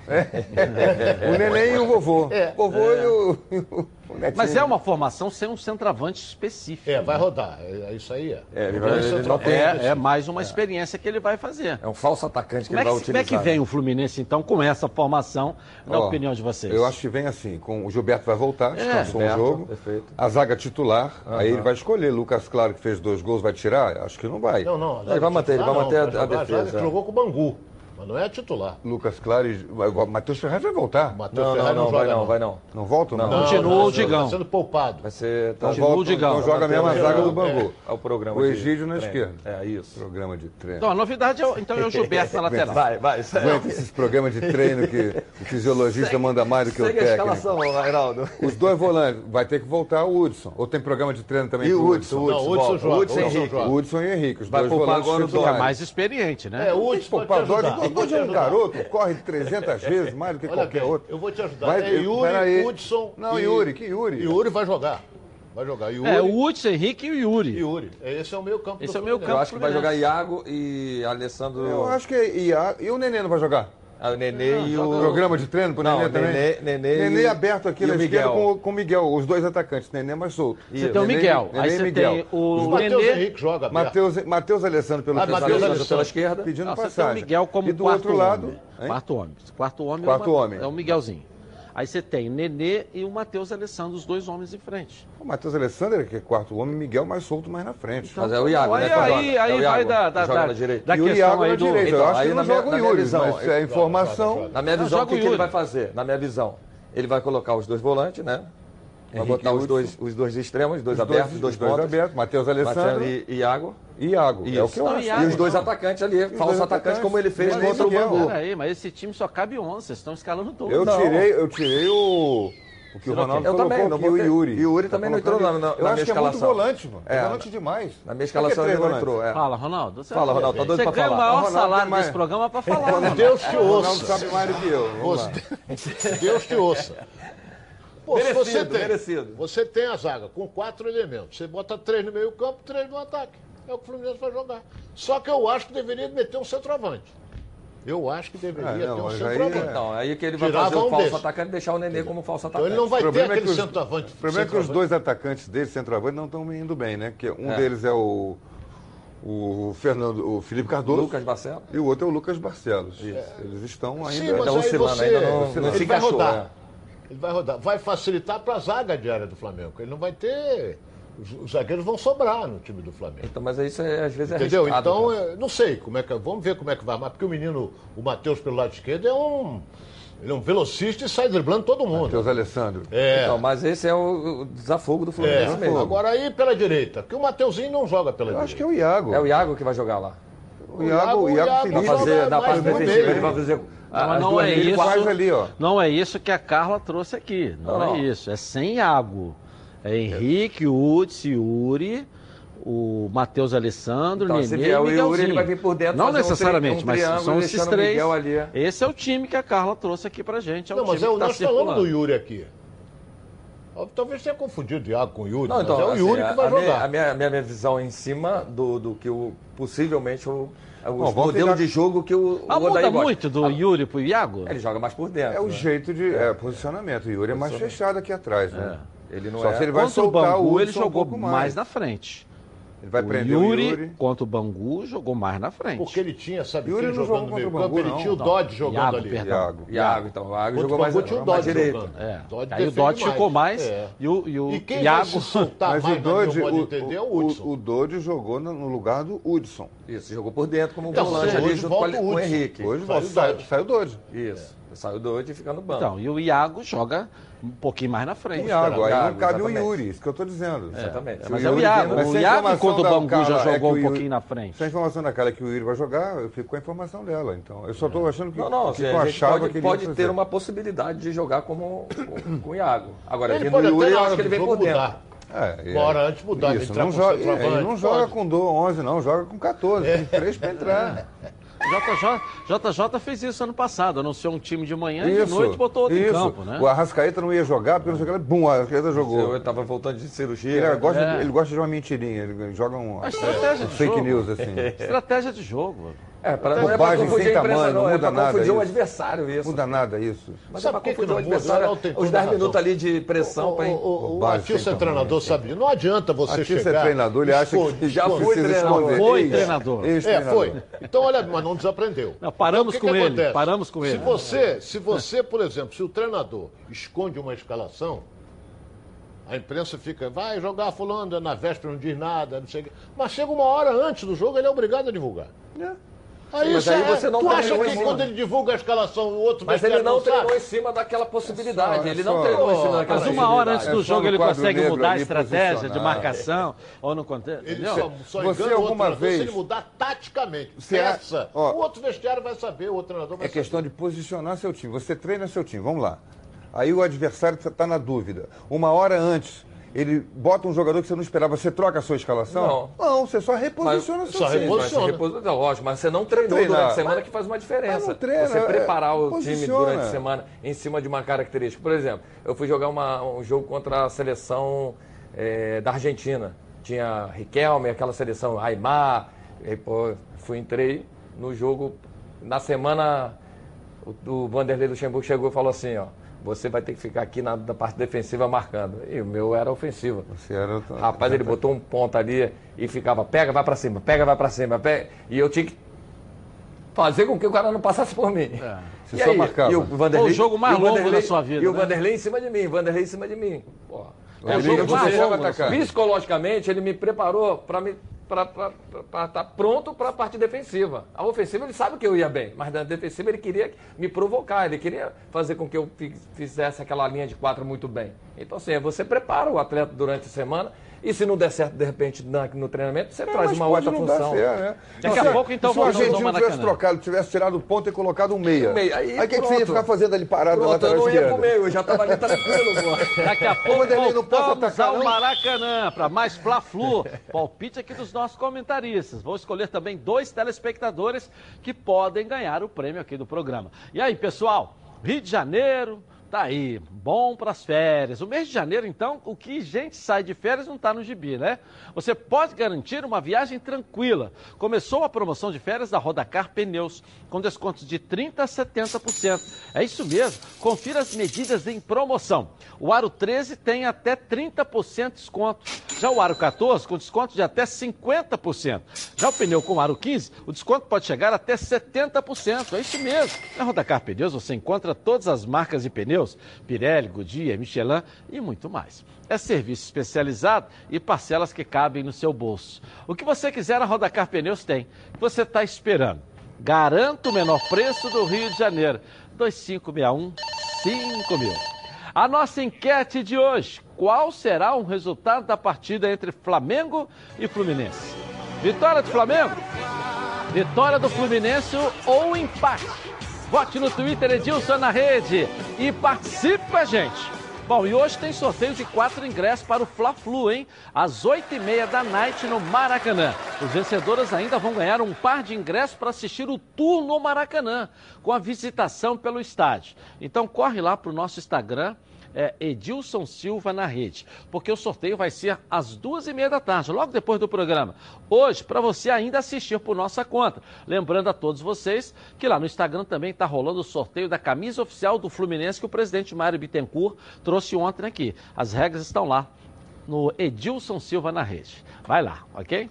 O neném e o vovô.
É.
O vovô e o, o netinho.
Mas é uma formação sem um centroavante específico.
É, vai rodar. É, é isso aí, é.
É, ele
Vai
ele.
É, é mais uma experiência que ele vai fazer.
É um falso atacante que
Como é
ele vai
que, como é
utilizar.
que vem o Fluminense, então, com essa formação, na
Ó,
opinião de vocês?
Eu acho que vem assim, com o Gilberto vai voltar, descansou um jogo.
perfeito.
A zaga titular, aí ele vai escolher. Lucas Claro, que fez dois gols, vai tirar? Acho que não vai.
Não, não.
Ele vai manter, ele vai
não,
manter a- defesa.
jogou com o Bangu, mas não é titular.
Lucas Claro e. o Matheus Ferraz vai voltar.
Matheus
Não, não,
Ferraz
não, vai
joga,
não, vai não.
Não volta? Não.
Não.
Continua
não,
o Digão.
Tá sendo poupado.
Vai ser. Tá,
Continua o Digão.
então joga a mesma zaga do Bangu.
É, é o programa.
O Egídio na esquerda.
É, isso.
Programa de treino.
Então, a novidade é, o- então, é o Gilberto na lateral.
Vai, vai.
Aguenta esses programas de treino que o fisiologista manda mais do que o
Segue a
técnico.
escalação, Reinaldo.
Os dois volantes, vai ter que voltar o Hudson. Ou tem programa de treino também
E o Hudson?
Não, o Hudson joga,
O Hudson
Hudson
Henrique.
Hudson e o Henrique, os
Vai
dois
poupar
volantes
agora o
É mais experiente, né?
É, o Hudson
Hoje é um Garoto corre 300 vezes mais do que
Olha
qualquer outro.
Eu vou te ajudar.
Vai,
é Yuri, Hudson.
Não,
e...
Yuri, que Yuri?
Yuri vai jogar. Vai jogar é, Yuri.
É, o Hudson, Henrique e o Yuri.
Yuri. Esse é o meu campo.
Esse é o meu
campo.
Eu acho que vai jogar Iago e Alessandro.
Eu acho que é Iago. E o Nenê não vai jogar?
Ah, o Nenê ah, e o.
Programa de treino pro
Não,
Nenê também?
Nenê, Nenê,
Nenê
e...
É aberto aqui
e
na esquerda com, o Miguel, os dois atacantes, Nenê mais solto.
Você tem o Miguel,
Nenê,
aí
Nenê
você
Miguel.
tem o
Matheus Henrique joga
Matheus, Matheus Alessandro pelo
ah, Matheus Alessandro
pela tá esquerda.
Pedindo
Não, passagem. Você tem o Miguel como
e do
quarto
outro lado,
homem. Quarto homem. Quarto homem, é
quarto
é, uma...
homem.
é o Miguelzinho. Aí você tem Nenê e o Matheus Alessandro, os dois homens em frente.
O Matheus Alessandro que é quarto homem, Miguel mais solto mais na frente.
Então, mas é o Iago, né, é
aí,
né?
Aí,
aí
é
vai
da, da, da,
da direita.
E o Iago na
do...
direita.
Então,
eu acho que não joga o Yuri,
visão,
mas é, é informação...
Na minha visão, o que, que ele vai fazer? Na minha visão, ele vai colocar os dois volantes, né? Vai botar os dois, os dois extremos, os dois
os
abertos, dois,
os dois,
dois
abertos. Matheus Alessandro.
e Iago.
Iago, Isso. é o que eu
não,
acho.
Iago,
e os dois
não.
atacantes ali, falso atacante, como ele fez
é
contra o
é.
Bangu.
Peraí, mas esse time só cabe 11, vocês estão escalando todo.
Eu tirei, eu tirei o... O que o Ronaldo
eu
colocou,
também, não
botei, o Yuri.
E o Yuri tá também não entrou na, na,
eu
na minha escalação.
Eu acho que é muito volante, mano. É, volante demais.
Na minha escalação ele não entrou. É.
Fala, Ronaldo. Você
Fala, Ronaldo. Tá doido pra falar.
Você ganha o maior salário desse programa pra falar.
Deus te
ouça. Ronaldo sabe mais do que eu.
Deus te ouça.
Merecido,
você tem,
merecido.
Você tem a zaga com quatro elementos. Você bota três no meio-campo, três no ataque. É o que o Fluminense vai jogar. Só que eu acho que deveria meter um centroavante. Eu acho que deveria
é, não,
ter um
centroavante. Aí, é-
então, aí é que ele vai
Tirava
fazer o
um
falso
desse.
atacante e deixar o Nenê como falso atacante.
Então ele não vai ter aquele
os,
centroavante.
O problema é que os dois atacantes dele, centroavante, não estão indo bem, né? Porque um
é.
deles é o, o, Fernando, o Felipe Cardoso.
Lucas Barcelos.
E o outro é o Lucas Barcelos. Isso. Eles estão ainda...
Sim, mas então,
ainda
aí
semana,
você,
ainda não, não se encaixou.
Rodar. Ele vai rodar. Vai facilitar para a zaga diária do Flamengo. Ele não vai ter. Os zagueiros vão sobrar no time do Flamengo.
Então, mas isso é, às vezes Entendeu? é
Entendeu? Então, é, não sei como é que. Vamos ver como é que vai armar, porque o menino, o Matheus pelo lado esquerdo, é um. Ele é um velocista e sai driblando todo mundo.
Matheus Alessandro.
É.
Então, mas esse é o, desafogo do Flamengo
é.
é mesmo.
Agora aí pela direita, porque o Mateuzinho não joga pela
Eu
direita.
Acho que é o Iago.
É o Iago que vai jogar lá.
O Iago, o Iago, o
Iago, Iago
Felipe
vai fazer, na parte defensiva, ele vai fazer
mas não é isso.
Ali,
não é isso que a Carla trouxe aqui. Não, é
não é
isso. É sem água. É Henrique, Uds, Yuri, o Matheus Alessandro,
então,
Nenê
se vier,
e
Miguelzinho. O Yuri, ele vai vir por dentro.
Não necessariamente,
um
mas são esses três. Esse é o time que a Carla trouxe aqui pra gente. É
não, mas é, o
tá
nós
circulando.
falamos do Yuri aqui. Talvez tenha confundido o Iago com o Yuri,
não, então,
é o
assim,
Yuri que vai
a
jogar.
Minha, a, minha, a minha visão é em cima do, do que o, possivelmente o o
Bom,
de jogo que o,
ah,
Odair
muda
gosta.
muito do ah, Yuri pro Iago?
Ele joga mais por dentro.
É o
né?
jeito de... É, é. posicionamento. O Yuri é mais fechado aqui atrás, né? É.
Ele não
Só
é...
se ele vai
Contra
soltar o
Bangu,
o ele
jogou
um
mais.
mais
na frente.
Ele vai
o
prender
Yuri,
o Yuri
contra o Bangu jogou mais na frente.
Porque ele tinha, sabe,
Yuri
jogando
contra
meio
Bangu,
ele
não,
tinha o Dodd jogando
Iago,
ali.
Perdão.
Iago,
Iago, então, o Iago jogou mais,
tinha o Dodge
direito.
É.
Dodge
Aí o Dodd ficou mais
é.
e o, e o
e quem
Iago...
Vai soltar
Mas
mais
o Dodge, o,
o, é o,
o Dodge jogou no lugar do Hudson.
Isso, jogou por dentro como um volante ali junto com
o
Henrique.
Hoje
saiu o Dodge.
Isso. Saiu do 8 e fica no banco.
Então, e o Iago joga um pouquinho mais na frente.
O Iago, aí não cabe
exatamente.
o Yuri, isso que eu estou dizendo.
É, exatamente.
É, mas
o
é o Iago.
Vem,
o Iago, enquanto o Bangu já
é
jogou
é
um pouquinho na frente.
Se a informação da cara é que o Yuri vai jogar, eu fico com a informação dela. Então, eu só estou é. achando que,
não, não,
que,
que
eu achava
pode,
que ele
pode ter uma possibilidade de jogar como, com, com o Iago. Agora,
ele pode
o Yuri, eu acho que ele vem por dentro.
É,
uma hora antes mudar,
isso,
entrar
não joga, Ele não joga com 11, não, joga com 14. Tem três para entrar.
JJ, JJ fez isso ano passado, anunciou um time de manhã e de noite botou outro
isso.
em campo, né?
O Arrascaeta não ia jogar porque não sei o que, bum, o Arrascaeta jogou.
Ele estava voltando de cirurgia.
Ele, né? gosta,
é.
ele gosta de uma mentirinha, ele joga um,
é estratégia
um,
de
fake
jogo.
news assim.
Estratégia de jogo.
É, para então, não é
sem tamanho,
não,
não
é
muda
é
para
confundir
isso.
um adversário isso.
Muda nada isso.
Mas
sabe
é
para
confundir o adversário. Os 10 minutos ali de pressão para.
O, o, o
Atilson
é treinador, sabe? Não adianta você
Atilson é
chegar.
Atilson é treinador, ele acha que
já foi treinador.
Foi treinador.
É, foi. Então, olha, mas não desaprendeu.
Não, paramos
então,
com
que
ele. Paramos com ele.
Se você, se você, por exemplo, se o treinador esconde uma escalação, a imprensa fica, vai jogar fulano, na véspera não diz nada, não sei o quê. Mas chega uma hora antes do jogo, ele é obrigado a divulgar. É.
Aí, mas aí
é.
você não
tu acha que quando ele divulga a escalação, o outro
Mas ele não, treinou sabe? em cima daquela possibilidade. ele não treinou em cima daquela
possibilidade.
Mas
uma hora antes do jogo ele
é
consegue mudar a estratégia de marcação ou não acontece.
Ele só, só
você alguma vez
se ele mudar taticamente.
Você essa,
o outro vestiário vai saber, o outro treinador vai
É questão de posicionar seu time. Você treina seu time, vamos lá. Aí o adversário está na dúvida. Uma hora antes ele bota um jogador que você não esperava, você troca a sua escalação?
Não.
Não, você só reposiciona
Mas-
seu
Sim,
time.
mas você repos- não, lógico, mas você não treinou
Treinar.
durante a semana
Mas-
que faz uma diferença.
mas não treina,
você
é,
preparar o time
posiciona.
durante a semana em cima de uma característica. Por exemplo, eu fui jogar uma- um jogo contra a seleção eh, da Argentina. Tinha Riquelme, aquela seleção Aymar. E, pô, fui, entrei no jogo. Na semana, o, o Vanderlei Luxemburgo chegou e falou assim, ó. Você vai ter que ficar aqui na, na parte defensiva marcando. E o meu era ofensivo.
Você era...
Rapaz, ele botou um ponto ali e ficava, pega, vai pra cima, pega, vai pra cima, pega. E eu tinha que fazer com que o cara não passasse por mim.
Você
E
só
aí,
marcava.
E o Vanderlei,
o jogo mais
e o
longo da sua vida,
E o
né?
Vanderlei em cima de mim, Vanderlei em cima de mim. Pô,
É o jogo mais longo.
Psicologicamente, ele me preparou para me para estar pronto para a parte defensiva. A ofensiva ele sabe que eu ia bem, mas na defensiva ele queria me provocar, ele queria fazer com que eu fi- fizesse aquela linha de quatro muito bem. Então, assim, você prepara o atleta durante a semana e se não der certo, de repente, na- no treinamento, você
É,
traz uma outra função.
certo, né?
Daqui a
Se-
pouco, então,
Se o argentino tivesse trocado, tivesse tirado o ponto e colocado um meia.
meia. Aí,
o que, que você ia ficar fazendo ali parado na
Pronto, eu
lateral
não ia
esquerda?
comer, eu já estava ali tranquilo, pô.
Daqui a pouco
Vanderlei, não posso atacar,
ao
não?
Maracanã para mais Fla-Flu. Palpite aqui dos nossos comentaristas. Vou escolher também dois telespectadores que podem ganhar o prêmio aqui do programa. E aí, pessoal? Rio de Janeiro, tá aí, bom para as férias. O mês de janeiro, então, o que gente sai de férias não está no gibi, né? Você pode garantir uma viagem tranquila. Começou a promoção de férias da Rodacar Pneus, com descontos de 30% a 70%. É isso mesmo, confira as medidas em promoção. O Aro 13 tem até 30% de desconto. Já o Aro 14 com desconto de até 50%. Já o pneu com o Aro 15, o desconto pode chegar até 70%. É isso mesmo. Na Rodacar Pneus você encontra todas as marcas de pneus, Pirelli, Goodyear, Michelin e muito mais. É serviço especializado e parcelas que cabem no seu bolso. O que você quiser a Rodacar Pneus tem. O que você está esperando? Garanto o menor preço do Rio de Janeiro. 2561 5000. A nossa enquete de hoje: qual será o resultado da partida entre Flamengo e Fluminense? Vitória do Flamengo? Vitória do Fluminense ou empate? Vote no Twitter Edilson na rede e participe com a gente. Bom, e hoje tem sorteio de quatro ingressos para o Fla-Flu, hein? Às oito e meia da noite no Maracanã. Os vencedores ainda vão ganhar um par de ingressos para assistir o tour no Maracanã, com a visitação pelo estádio. Então corre lá para o nosso Instagram, é Edilson Silva na rede, porque o sorteio vai ser às duas e meia da tarde, logo depois do programa. Hoje, para você ainda assistir por nossa conta. Lembrando a todos vocês que lá no Instagram também está rolando o sorteio da camisa oficial do Fluminense que o presidente Mário Bittencourt trouxe ontem aqui. As regras estão lá no Edilson Silva na rede. Vai lá, ok?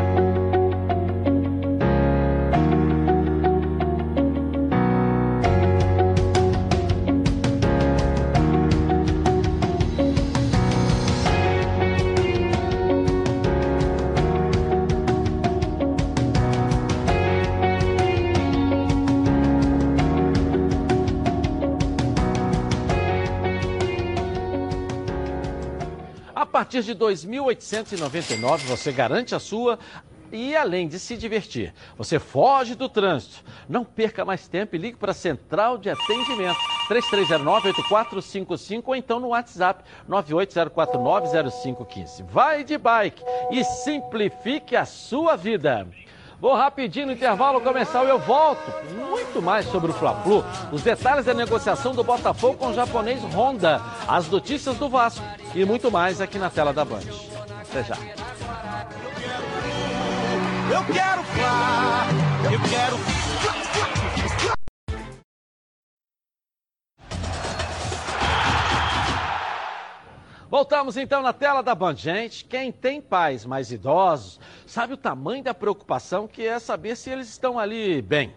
Partir de 2.899 você garante a sua e além de se divertir, você foge do trânsito. Não perca mais tempo e ligue para a Central de Atendimento 3309-8455 ou então no WhatsApp 980490515. Vai de bike e simplifique a sua vida. Vou rapidinho no intervalo comercial e eu volto. Muito mais sobre o Fla-Flu, os detalhes da negociação do Botafogo com o japonês Honda, as notícias do Vasco e muito mais aqui na tela da Band. Até já.
Eu quero Fla, eu quero
Voltamos então na tela da Band. Gente, quem tem pais mais idosos sabe o tamanho da preocupação que é saber se eles estão ali bem.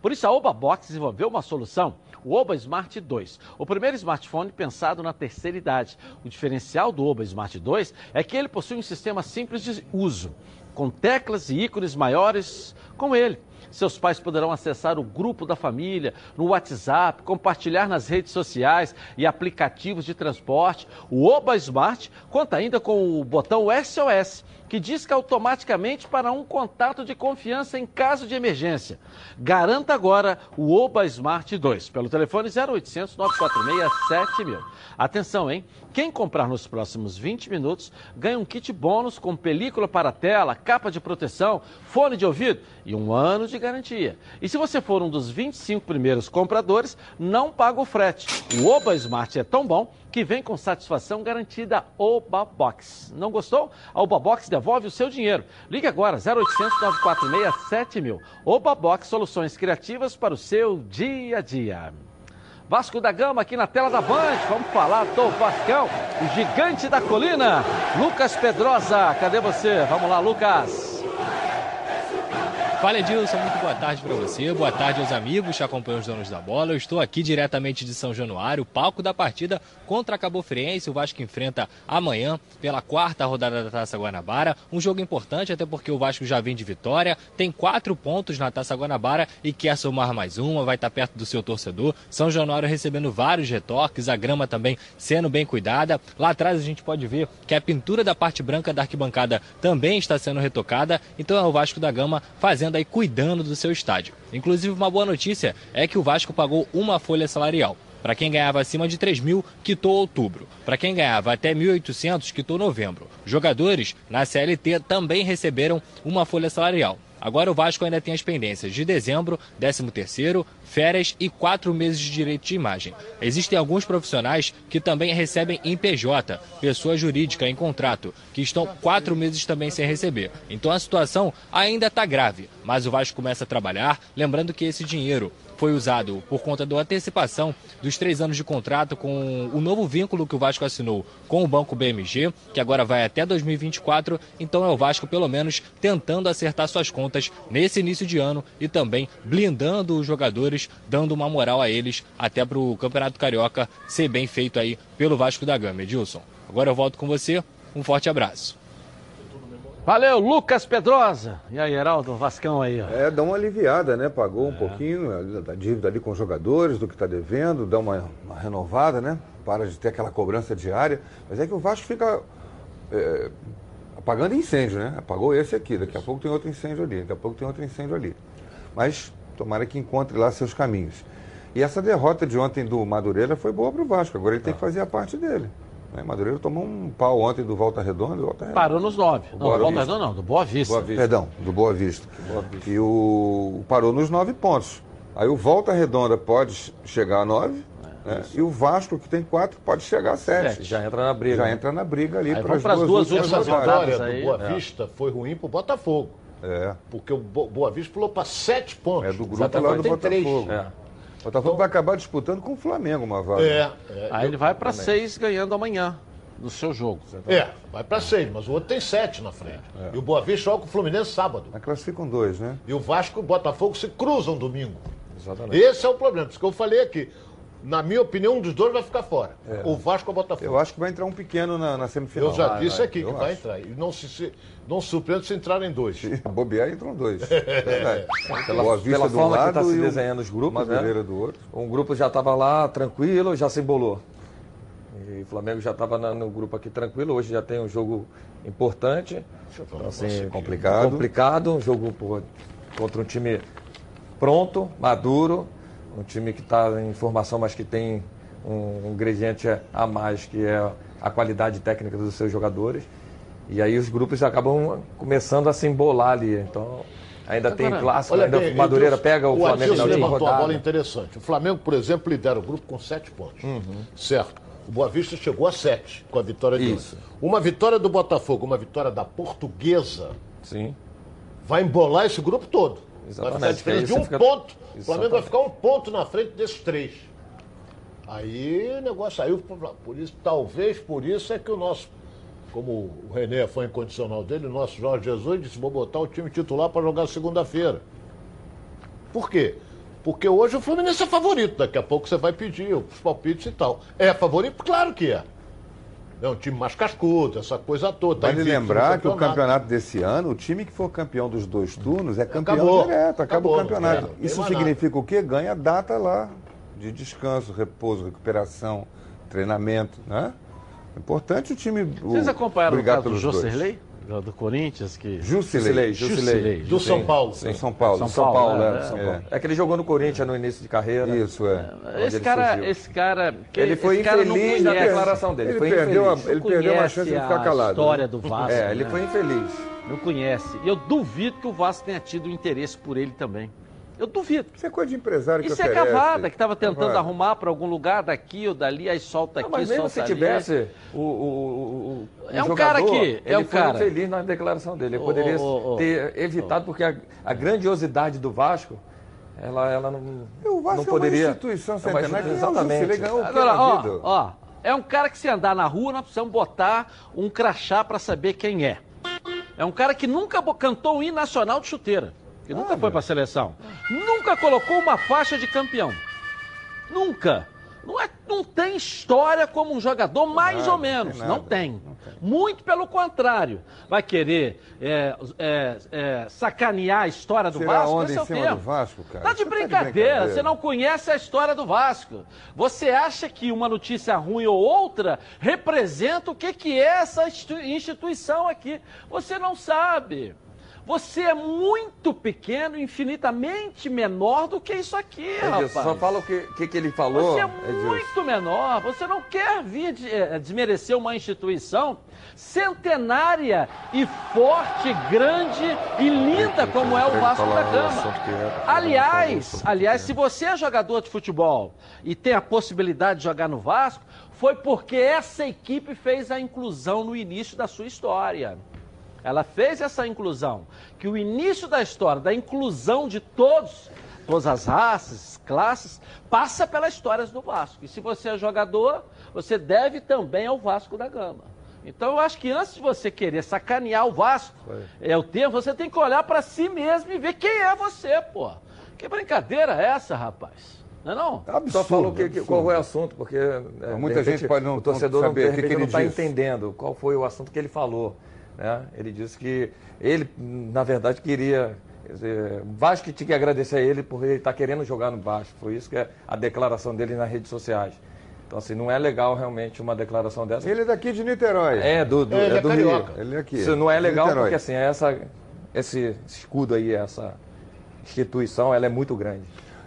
Por isso a Oba Box desenvolveu uma solução, o Oba Smart 2, o primeiro smartphone pensado na terceira idade. O diferencial do Oba Smart 2 é que ele possui um sistema simples de uso, com teclas e ícones maiores como ele. Seus pais poderão acessar o grupo da família no WhatsApp, compartilhar nas redes sociais e aplicativos de transporte. O Oba Smart conta ainda com o botão SOS que disca automaticamente para um contato de confiança em caso de emergência. Garanta agora o Oba Smart 2 pelo telefone 0800 946 7000. Atenção, hein? Quem comprar nos próximos 20 minutos ganha um kit bônus com película para tela, capa de proteção, fone de ouvido e um ano de garantia. E se você for um dos 25 primeiros compradores, não paga o frete. O Oba Smart é tão bom que vem com satisfação garantida Oba Box. Não gostou? A Oba Box devolve o seu dinheiro. Ligue agora 0800 946 7000. Oba Box Soluções Criativas para o seu dia a dia. Vasco da Gama aqui na tela da Band. Vamos falar do Vascão, o gigante da colina. Lucas Pedrosa, cadê você? Vamos lá, Lucas.
Fala Edilson, muito boa tarde para você, boa tarde aos amigos que acompanham os donos da bola. Eu estou aqui diretamente de São Januário, palco da partida contra a Cabo Friense. O Vasco enfrenta amanhã pela quarta rodada da Taça Guanabara. Um jogo importante, até porque o Vasco já vem de vitória, tem quatro pontos na Taça Guanabara e quer somar mais uma, vai estar perto do seu torcedor. São Januário recebendo vários retoques, a grama também sendo bem cuidada. Lá atrás a gente pode ver que a pintura da parte branca da arquibancada também está sendo retocada. Então é o Vasco da Gama fazendo aí cuidando do seu estádio. Inclusive, uma boa notícia é que o Vasco pagou uma folha salarial. Para quem ganhava acima de 3 mil, quitou outubro. Para quem ganhava até 1.800, quitou novembro. Jogadores na CLT também receberam uma folha salarial. Agora o Vasco ainda tem as pendências de dezembro, 13º, férias e quatro meses de direito de imagem. Existem alguns profissionais que também recebem em PJ, pessoa jurídica em contrato, que estão quatro meses também sem receber. Então a situação ainda está grave, mas o Vasco começa a trabalhar, lembrando que esse dinheiro foi usado por conta da antecipação dos três anos de contrato com o novo vínculo que o Vasco assinou com o Banco BMG, que agora vai até 2024. Então é o Vasco, pelo menos, tentando acertar suas contas nesse início de ano e também blindando os jogadores, dando uma moral a eles até para o Campeonato Carioca ser bem feito aí pelo Vasco da Gama. Edilson, agora eu volto com você. Um forte abraço.
Valeu, Lucas Pedrosa. E aí, Heraldo, Vascão aí. Ó.
É, dá uma aliviada, né? Pagou um pouquinho da dívida ali com os jogadores, do que está devendo, dá uma, uma, renovada, né? Para de ter aquela cobrança diária. Mas é que o Vasco fica é, apagando incêndio, né? Apagou esse aqui, daqui a pouco tem outro incêndio ali, daqui a pouco tem outro incêndio ali. Mas tomara que encontre lá seus caminhos. E essa derrota de ontem do Madureira foi boa para o Vasco, agora ele tem que fazer a parte dele. Né? Madureira tomou um pau ontem do Volta Redonda. Volta Redonda.
Parou nos nove. Não, do Volta Redonda não, do Boa Vista.
Boa Vista. Perdão, do Boa Vista. Boa Vista. E o parou nos nove pontos. Aí o Volta Redonda pode chegar a nove. É, né? E o Vasco, que tem quatro, pode chegar a sete.
É, já entra na briga.
Já
né?
entra na briga ali
para
as
duas, duas últimas rodadas. A vitória do Boa Vista é. foi ruim para o Botafogo.
É.
Porque o Boa Vista pulou para sete pontos.
É do grupo lá do Botafogo. Três. É. O Botafogo então, vai acabar disputando com o Flamengo uma vaga.
É.
é Aí ele vai para seis ganhando amanhã no seu jogo.
É, vai para seis, mas o outro tem sete na frente. É. E o Boa Vista joga com o Fluminense sábado.
Mas classificam dois, né?
E o Vasco e o Botafogo se cruzam domingo. Exatamente. Esse é o problema, porque eu falei aqui. Na minha opinião, um dos dois vai ficar fora. É. O Vasco ou o Botafogo.
Eu acho que vai entrar um pequeno na, na semifinal.
Eu já vai, disse vai. aqui eu que acho. vai entrar. E não se, se não surpreende se entrarem dois. Se
bobear, entram dois. É
Pela, Boa Vista pela do forma lado que está se desenhando os grupos,
né? do outro.
Um grupo já estava lá tranquilo, já se embolou. E o Flamengo já estava no grupo aqui tranquilo, hoje já tem um jogo importante. Então, assim, complicado. Complicado, um jogo por, contra um time pronto, maduro, um time que está em formação, mas que tem um ingrediente a mais, que é a qualidade técnica dos seus jogadores. E aí os grupos acabam começando a se embolar ali. Então, ainda Agora, tem clássico, ainda bem, Madureira pega o, o Flamengo na última rodada.
uma bola interessante. O Flamengo, por exemplo, lidera o grupo com sete pontos. Uhum. Certo. O Boa Vista chegou a sete com a vitória de Isso. Uma vitória do Botafogo, uma vitória da Portuguesa.
Sim.
Vai embolar esse grupo todo. Exatamente. Vai ficar diferença de um fica... ponto. Exatamente. O Flamengo vai ficar um ponto na frente desses três. Aí o negócio saiu por isso, talvez por isso é que o nosso, como o René foi incondicional dele, o nosso Jorge Jesus disse: vou botar o time titular para jogar segunda-feira. Por quê? Porque hoje o Fluminense é favorito. Daqui a pouco você vai pedir os palpites e tal. É favorito? Claro que é. É um time mais cascudo, essa coisa toda. Tá
Vale lembrar que o campeonato desse ano, o time que for campeão dos dois turnos é campeão
Acabou.
direto, acaba o campeonato.
tem
Isso significa o quê? Ganha data lá de descanso, repouso, recuperação, treinamento, né? É importante o time. o-
Vocês acompanharam o caso do. Joserley? Do, do Corinthians? Que...
Jusilei,
Jusilei.
Do São Paulo.
Sim, São Paulo.
São
São Paulo,
né?
é, São
É.
Paulo. É que ele jogou no Corinthians no início de carreira.
Isso, é.
Esse cara,
surgiu.
esse cara. que-
Ele foi infeliz na declaração dele.
Ele
foi
perdeu, a, ele perdeu uma chance de
a
ficar calado.
história
né?
do Vasco.
É, ele
né?
foi infeliz.
Não conhece. E eu duvido que o Vasco tenha tido interesse por ele também. Eu duvido.
Isso é coisa de empresário que
Isso é
oferece.
cavada, que estava tentando
Cavada.
arrumar para algum lugar daqui ou dali, aí solta aqui,
Não, mas mesmo
solta
se
ali.
tivesse o, o, o, o
É um
jogador,
cara que- é
ele
um
foi
cara.
infeliz na declaração dele. Ele
Ô,
poderia
ô, ô.
ter evitado, porque a, a grandiosidade do Vasco, ela, ela não,
E o Vasco
não poderia...
é uma instituição
É
centenária. É
Exatamente.
Ganhou o
Agora, ó, ó, é um cara que se andar na rua, nós precisamos botar um crachá para saber quem é. É um cara que nunca cantou o hino nacional de chuteira. Que nunca foi para a seleção. Nunca colocou uma faixa de campeão. Nunca. Não, é, não tem história como um jogador, mais
nada,
ou menos.
tem
não,
nada,
tem. Muito pelo contrário. Vai querer é, é, é, sacanear a história do
Tirar
Vasco?
onda
Esse
em
é
cima do Vasco, cara.
Tá de
tá de
brincadeira. Você não conhece a história do Vasco. Você acha que uma notícia ruim ou outra representa o que, que é essa institu- instituição aqui? Você não sabe. Você é muito pequeno, infinitamente menor do que isso aqui,
Edilson,
rapaz.
só fala o que, que, que ele falou.
Você é
Edilson.
muito menor. Você não quer vir de- eh, desmerecer uma instituição centenária e forte, grande e linda como é o Vasco da Gama. Aliás, aliás, se você é jogador de futebol e tem a possibilidade de jogar no Vasco, foi porque essa equipe fez a inclusão no início da sua história. Ela fez essa inclusão, que o início da história, da inclusão de todos, todas as raças, classes, passa pelas histórias do Vasco. E se você é jogador, você deve também ao Vasco da Gama. Então eu acho que antes de você querer sacanear o Vasco, é o termo, você tem que olhar para si mesmo e ver quem é você, pô. Que brincadeira é essa, rapaz? Não é não?
Só falou que, que- qual foi o assunto, porque é,
Muita
repente,
gente pode não-
o torcedor
não
não,
saber
de
o que que ele
não está entendendo qual foi o assunto que ele falou. Né? Ele disse que ele, na verdade, queria. quer dizer, O Vasco tinha que agradecer a ele por ele estar querendo jogar no Vasco. Foi isso que é a declaração dele nas redes sociais. Então, assim, não é legal realmente uma declaração dessa.
Ele é daqui de Niterói.
É, do, do,
Ele
é
é
do
carioca.
Rio.
Ele é aqui.
Isso não é legal
Niterói.
porque, assim, essa, esse escudo aí, essa instituição, ela é muito grande.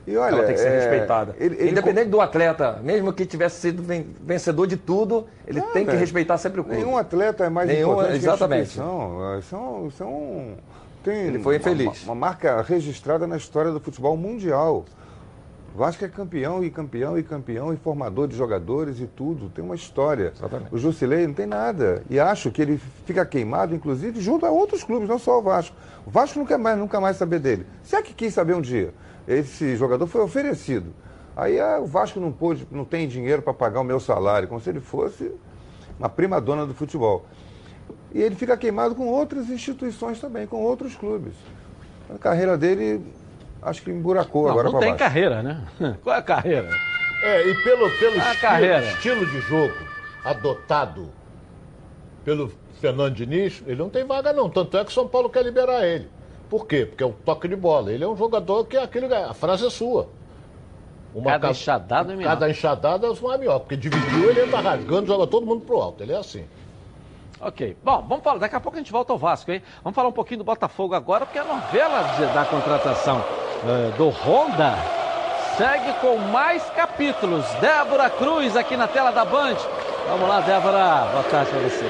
E olha,
ela tem que ser
é,
respeitada.
ele- ele-
Independente do atleta, mesmo que tivesse sido ven- vencedor de tudo, ele tem que respeitar sempre o clube.
Nenhum atleta é mais
Nenhum-
importante
exatamente.
que a instituição. É é um- tem
Ele foi infeliz.
Uma, uma marca registrada na história do futebol mundial. O Vasco é campeão e campeão e campeão e formador de jogadores e tudo. Tem uma história.
Exatamente.
O Jusilei não tem nada. E acho que ele fica queimado, inclusive, junto a outros clubes, não só o Vasco. O Vasco quer mais, nunca mais saber dele. Se é que quis saber um dia. Esse jogador foi oferecido. Aí ah, o Vasco não pôde, não tem dinheiro para pagar o meu salário, como se ele fosse uma prima dona do futebol. E ele fica queimado com outras instituições também, com outros clubes. A carreira dele, acho que emburacou
Não,
agora
não
para
tem
baixo.
carreira, né? Qual é a carreira?
É, e pelo, pelo
A
estilo,
carreira.
estilo de jogo adotado pelo Fernando Diniz, ele não tem vaga não. Tanto é que o São Paulo quer liberar ele. Por quê? Porque é um toque de bola. Ele é um jogador que é aquele. A frase é sua. Uma
Cada
ca-
enxadada é melhor.
Cada enxadada é uma melhor. Porque dividiu, ele entra rasgando, joga todo mundo pro alto. Ele é assim.
Ok. Bom, vamos falar. Daqui a pouco a gente volta ao Vasco, hein? Vamos falar um pouquinho do Botafogo agora, porque a novela de- da contratação eh, do Honda segue com mais capítulos. Débora Cruz aqui na tela da Band. Vamos lá, Débora. Boa tarde pra você.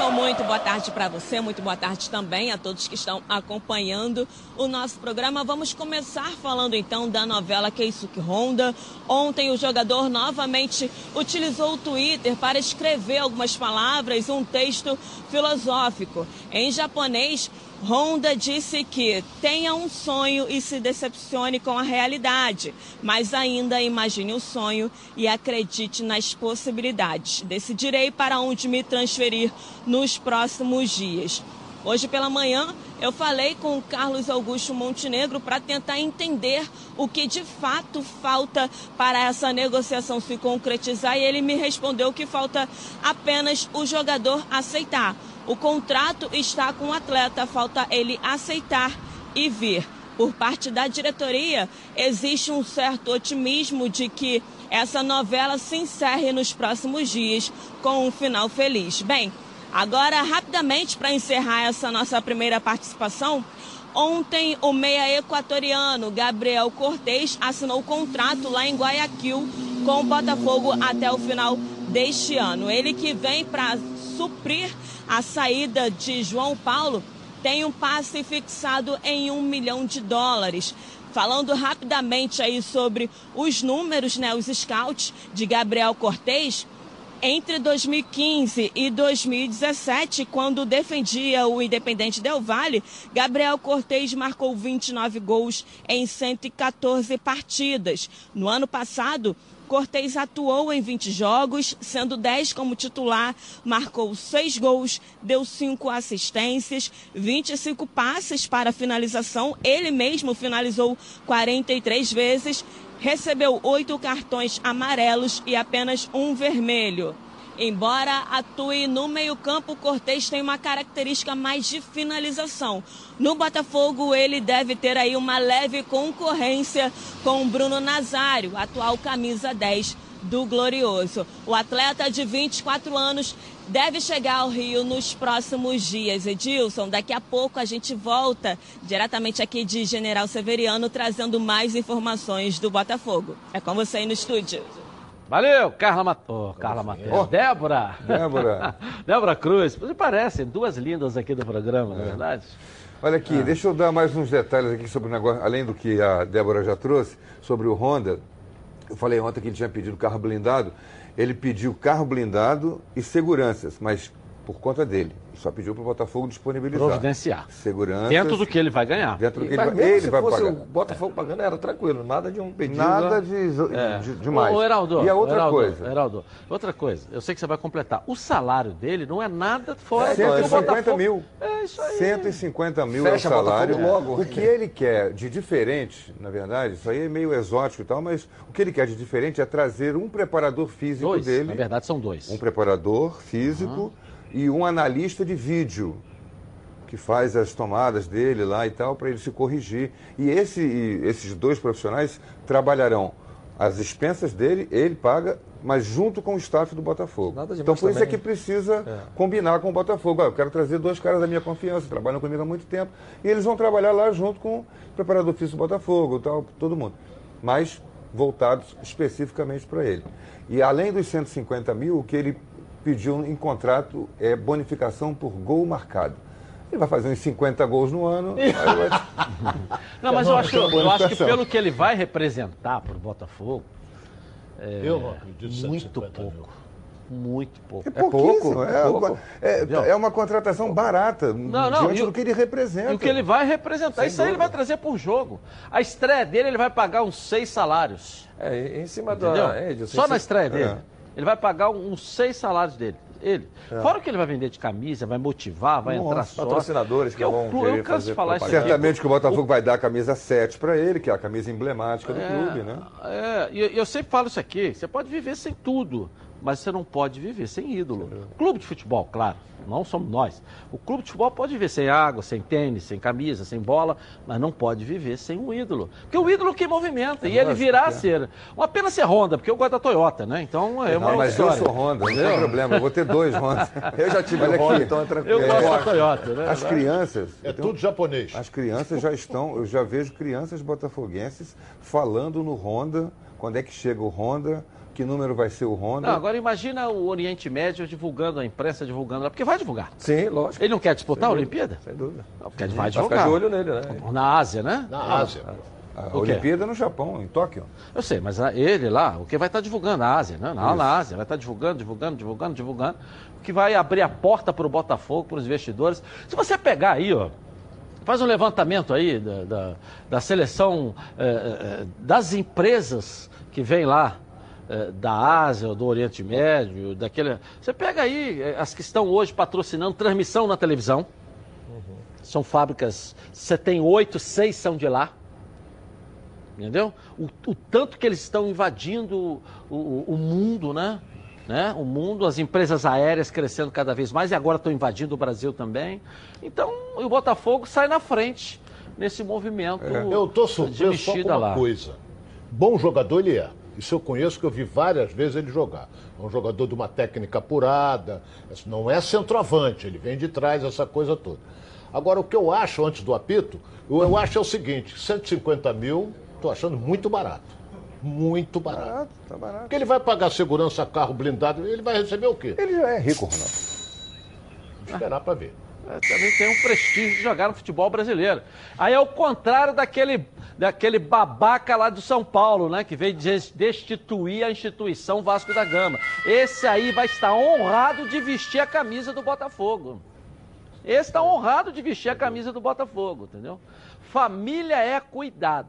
Edilson, muito boa tarde para você, muito boa tarde também a todos que estão acompanhando o nosso programa. Vamos começar falando então da novela Keisuke Honda. Ontem o jogador novamente utilizou o Twitter para escrever algumas palavras, um texto filosófico. Em japonês, Honda disse que tenha um sonho e se decepcione com a realidade, mas ainda imagine o sonho e acredite nas possibilidades. Decidirei para onde me transferir nos próximos dias. Hoje pela manhã eu falei com o Carlos Augusto Montenegro para tentar entender o que de fato falta para essa negociação se concretizar e ele me respondeu que falta apenas o jogador aceitar. O contrato está com o atleta, falta ele aceitar e vir. Por parte da diretoria, existe um certo otimismo de que essa novela se encerre nos próximos dias com um final feliz. Bem, Agora, rapidamente, para encerrar essa nossa primeira participação, ontem o meia equatoriano Gabriel Cortez assinou contrato lá em Guayaquil com o Botafogo até o final deste ano. Ele que vem para suprir a saída de João Paulo tem um passe fixado em um milhão de dólares. Falando rapidamente aí sobre os números, né, os scouts de Gabriel Cortez, entre 2015 e 2017, quando defendia o Independente Del Valle, Gabriel Cortez marcou 29 gols em 114 partidas. No ano passado, Cortez atuou em 20 jogos, sendo 10 como titular, marcou 6 gols, deu 5 assistências, 25 passes para finalização. Ele mesmo finalizou 43 vezes recebeu oito cartões amarelos e apenas um vermelho. Embora atue no meio-campo, Cortez tem uma característica mais de finalização. No Botafogo, ele deve ter aí uma leve concorrência com Bruno Nazário, atual camisa 10 do Glorioso. O atleta de 24 anos deve chegar ao Rio nos próximos dias. Edilson, daqui a pouco a gente volta diretamente aqui de General Severiano trazendo mais informações do Botafogo. É com você aí no estúdio.
Valeu, Carla Matou. Oh, Carla Matou. Oh, Débora.
Débora.
Débora Cruz. Você parece duas lindas aqui do programa, não é, é verdade?
Olha aqui, ah. deixa eu dar mais uns detalhes aqui sobre o negócio, além do que a Débora já trouxe, sobre o Honda. Eu falei ontem que ele tinha pedido carro blindado. Ele pediu carro blindado e seguranças, mas por conta dele. Só pediu para o Botafogo disponibilizar.
Providenciar.
Segurança.
Dentro do que ele vai ganhar.
Dentro do que ele vai, ele vai pagar.
o Botafogo pagando, era tranquilo. Nada de um pedido.
Nada de, é. de, demais.
Ô, Heraldo,
e a outra
Heraldo,
coisa.
Heraldo, outra coisa. Eu sei que você vai completar. O salário dele não é nada fora.
É, 150 mil. É isso aí. 150 mil Fecha é o salário. Logo. O que ele quer de diferente, na verdade, isso aí é meio exótico e tal, mas o que ele quer de diferente é trazer um preparador físico
dois,
dele.
Na verdade, são dois.
Um preparador físico. Uhum e um analista de vídeo que faz as tomadas dele lá e tal para ele se corrigir. E esse, esses dois profissionais trabalharão as expensas dele, ele paga, mas junto com o staff do Botafogo. então por isso é que precisa é. combinar com o Botafogo. Ah, eu quero trazer dois caras da minha confiança, trabalham comigo há muito tempo, e eles vão trabalhar lá junto com o preparador físico do Botafogo, tal, todo mundo. Mas voltados especificamente para ele. E além dos 150 mil, o que ele pediu em contrato é, bonificação por gol marcado. Ele vai fazer uns 50 gols no ano. vai...
Não, mas eu acho, eu acho que pelo que ele vai representar para o Botafogo, é, eu muito pouco. Muito pouco.
É, é pouco. É, pouco. É, é, uma contratação barata não, não, diante do que ele representa.
E o que ele vai representar. Sem Isso dúvida. aí ele vai trazer por jogo. A estreia dele, ele vai pagar uns seis salários.
É, em cima do. É,
Só na estreia dele. Ele vai pagar uns seis salários dele. Ele. É. Fora que ele vai vender de camisa, vai motivar, vai Nossa, entrar só.
Patrocinadores que vão
clube, eu canso de falar isso
Certamente que o Botafogo o... vai dar a camisa 7 para ele, que é a camisa emblemática do é, clube, né?
É, e eu sempre falo isso aqui, você pode viver sem tudo, mas você não pode viver sem ídolo. Clube de futebol, claro não somos nós. O clube de futebol pode viver sem água, sem tênis, sem camisa, sem bola, mas não pode viver sem um ídolo. Porque o ídolo que movimenta, é e ele virá a é. ser, uma pena ser Honda, porque eu gosto da Toyota, né? Então é uma
não, mas
história.
eu sou Honda, não tem problema, eu vou ter dois Honda.
Eu já tive Olha Honda, então é tranquilo.
Eu gosto da Toyota, né?
As crianças...
É tudo japonês.
As crianças já estão, eu já vejo crianças botafoguenses falando no Honda, quando é que chega o Honda que número vai ser o Honda.
Não, agora imagina o Oriente Médio divulgando, a imprensa divulgando lá, porque vai divulgar.
Sim, lógico.
Ele não quer disputar
Sem
a Olimpíada?
Sem dúvida.
Não, porque ele vai divulgar. Vai
ficar de olho nele, né?
Na Ásia, né?
Na Ásia.
A Olimpíada no Japão, em Tóquio.
Eu sei, mas ele lá, o que vai estar divulgando? A Ásia, né? Na, na Ásia, vai estar divulgando, divulgando, divulgando, divulgando. O que vai abrir a porta para o Botafogo, para os investidores. Se você pegar aí, ó, faz um levantamento aí da, da, da seleção eh, das empresas que vem lá eh, da Ásia, do Oriente Médio, daquele. Você pega aí eh, as que estão hoje patrocinando transmissão na televisão. São fábricas, você tem oito, seis são de lá. Entendeu? O, o tanto que eles estão invadindo o, o, o mundo, né? né? O mundo, as empresas aéreas crescendo cada vez mais e agora estão invadindo o Brasil também. Então, o Botafogo sai na frente nesse movimento.
Eu estou surpreso só com uma
lá.
coisa. Bom jogador ele é. Isso eu conheço, que eu vi várias vezes ele jogar. É um jogador de uma técnica apurada, não é centroavante, ele vem de trás, essa coisa toda. Agora, o que eu acho antes do apito, eu, eu acho é o seguinte: 150 mil, estou achando muito barato. Muito barato.
Barato, tá barato.
Porque ele vai pagar segurança, carro blindado, ele vai receber o quê?
Ele já é rico, Ronaldo.
Esperar para ver.
É, também tem um prestígio de jogar no futebol brasileiro. Aí é o contrário daquele, daquele babaca lá do São Paulo, né? Que veio des- destituir a instituição Vasco da Gama. Esse aí vai estar honrado de vestir a camisa do Botafogo. Esse está honrado de vestir a camisa do Botafogo, entendeu? Família é cuidado.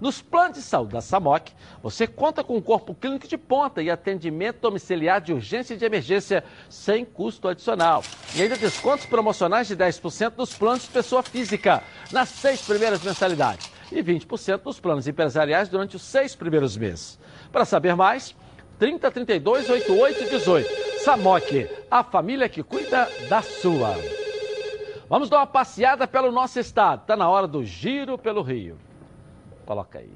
Nos planos de saúde da SAMOC, você conta com um corpo clínico de ponta e atendimento domiciliar de urgência e de emergência sem custo adicional. E ainda descontos promocionais de 10% nos planos de pessoa física nas seis primeiras mensalidades e 20% nos planos empresariais durante os seis primeiros meses. Para saber mais, 30 32 88 18. SAMOC, a família que cuida da sua. Vamos dar uma passeada pelo nosso estado. Está na hora do giro pelo Rio. Coloca aí.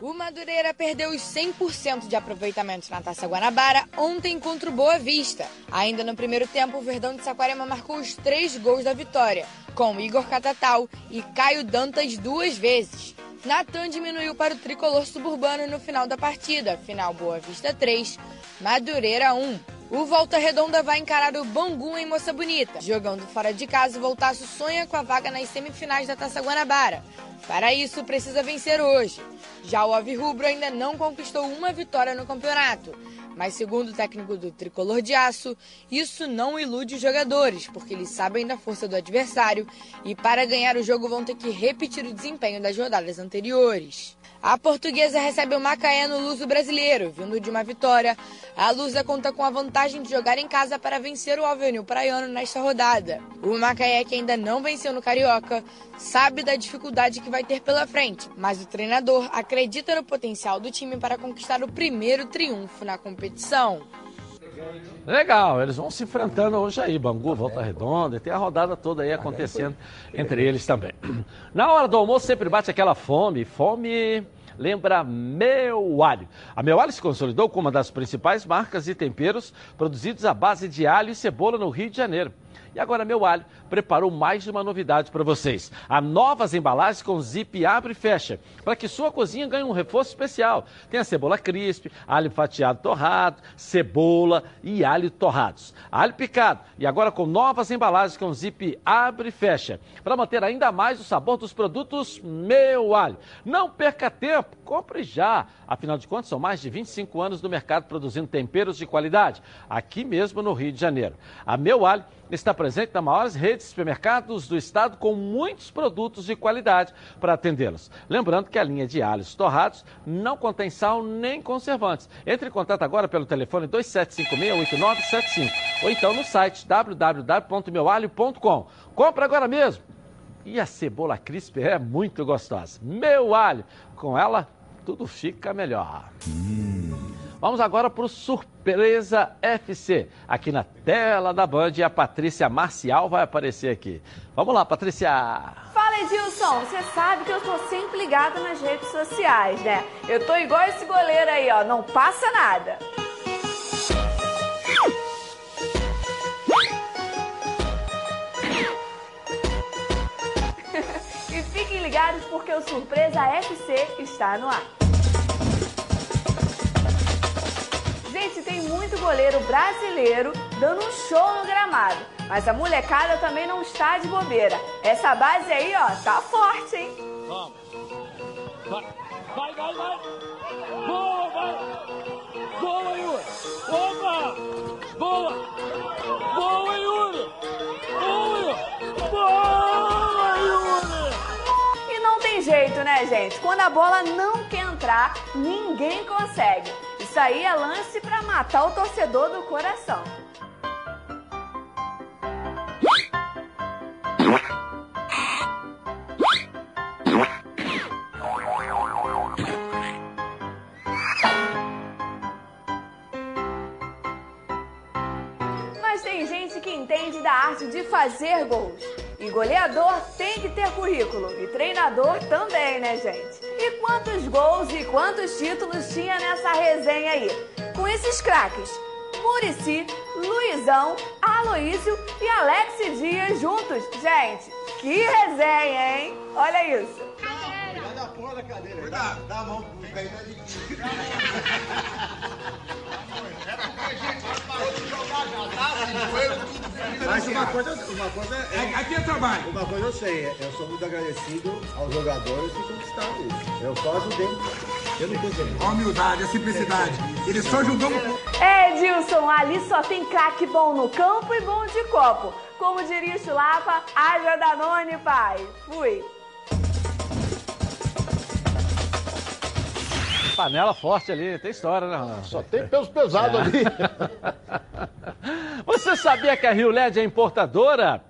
O Madureira perdeu os 100% de aproveitamento na Taça Guanabara ontem contra o Boa Vista. Ainda no primeiro tempo, o Verdão de Saquarema marcou os três gols da vitória, com Igor Catatal e Caio Dantas duas vezes. Natan diminuiu para o tricolor suburbano no final da partida, final Boa Vista 3, Madureira 1. O Volta Redonda vai encarar o Bangu em Moça Bonita. Jogando fora de casa, o Voltaço sonha com a vaga nas semifinais da Taça Guanabara. Para isso, precisa vencer hoje. Já o Alvirrubro ainda não conquistou uma vitória no campeonato. Mas, segundo o técnico do Tricolor de Aço, isso não ilude os jogadores, porque eles sabem da força do adversário e, para ganhar o jogo, vão ter que repetir o desempenho das rodadas anteriores. A portuguesa recebe o Macaé no Luso Brasileiro, vindo de uma vitória. A Lusa conta com a vantagem de jogar em casa para vencer o Alvenil Praiano nesta rodada. O Macaé, que ainda não venceu no Carioca, sabe da dificuldade que vai ter pela frente, mas o treinador acredita no potencial do time para conquistar o primeiro triunfo na competição.
Legal, eles vão se enfrentando hoje aí, Bangu, Volta Redonda, e tem a rodada toda aí acontecendo entre eles também. Na hora do almoço sempre bate aquela fome, fome lembra Meu Alho. A Meu Alho se consolidou como uma das principais marcas de temperos produzidos à base de alho e cebola no Rio de Janeiro. E agora Meu Alho preparou mais uma novidade para vocês. Há novas embalagens com zip abre e fecha, para que sua cozinha ganhe um reforço especial. Tem a cebola crisp, alho fatiado torrado, cebola e alho torrados. Alho picado e agora com novas embalagens com zip abre e fecha, para manter ainda mais o sabor dos produtos Meu Alho. Não perca tempo, compre já. Afinal de contas, são mais de 25 anos no mercado produzindo temperos de qualidade, aqui mesmo no Rio de Janeiro. A Meu Alho está presente nas maiores redes de supermercados do estado com muitos produtos de qualidade para atendê-los. Lembrando que a linha de alhos torrados não contém sal nem conservantes. Entre em contato agora pelo telefone 2756-8975 ou então no site www.meualho.com. Compre agora mesmo! E a cebola crisp é muito gostosa. Meu alho, com ela tudo fica melhor. Vamos agora para o Surpresa FC. Aqui na tela da Band, a Patrícia Marcial vai aparecer aqui. Vamos lá, Patrícia.
Fala Edilson, você sabe que eu tô sempre ligada nas redes sociais, né? Eu tô igual esse goleiro aí, ó, não passa nada. e fiquem ligados porque o Surpresa FC está no ar. muito goleiro brasileiro dando um show no gramado. Mas a molecada também não está de bobeira. Essa base aí, ó, tá forte, hein?
Vamos. Vai, vai, vai, vai. Boa, vai. Boa, Yuri. Opa! Boa. Boa, Yuri. Boa, Boa, Yuri.
E não tem jeito, né, gente? Quando a bola não quer entrar, ninguém consegue. Isso aí é lance para matar o torcedor do coração. Mas tem gente que entende da arte de fazer gols. E goleador tem que ter currículo. E treinador também, né, gente? E quantos gols e quantos títulos tinha nessa resenha aí? Com esses craques. Murici, Luizão, Aloísio e Alex Dias juntos. Gente, que resenha, hein? Olha isso.
Cuidado, dá a mão pro cair da
Mas uma coisa, uma coisa é.
Aqui é trabalho.
Uma coisa eu sei, eu sou muito agradecido aos jogadores que conquistaram isso. Eu só ajudei. Eu não consegui.
A humildade, a simplicidade. Ele só ajudou.
É, Edilson, ali só tem craque bom no campo e bom de copo. Como diria o Chulapa, haja Danone, pai. Fui.
Panela forte ali, tem história, né? Ronaldo?
Só tem peso pesado
É.
ali.
Você sabia que a Rio LED é importadora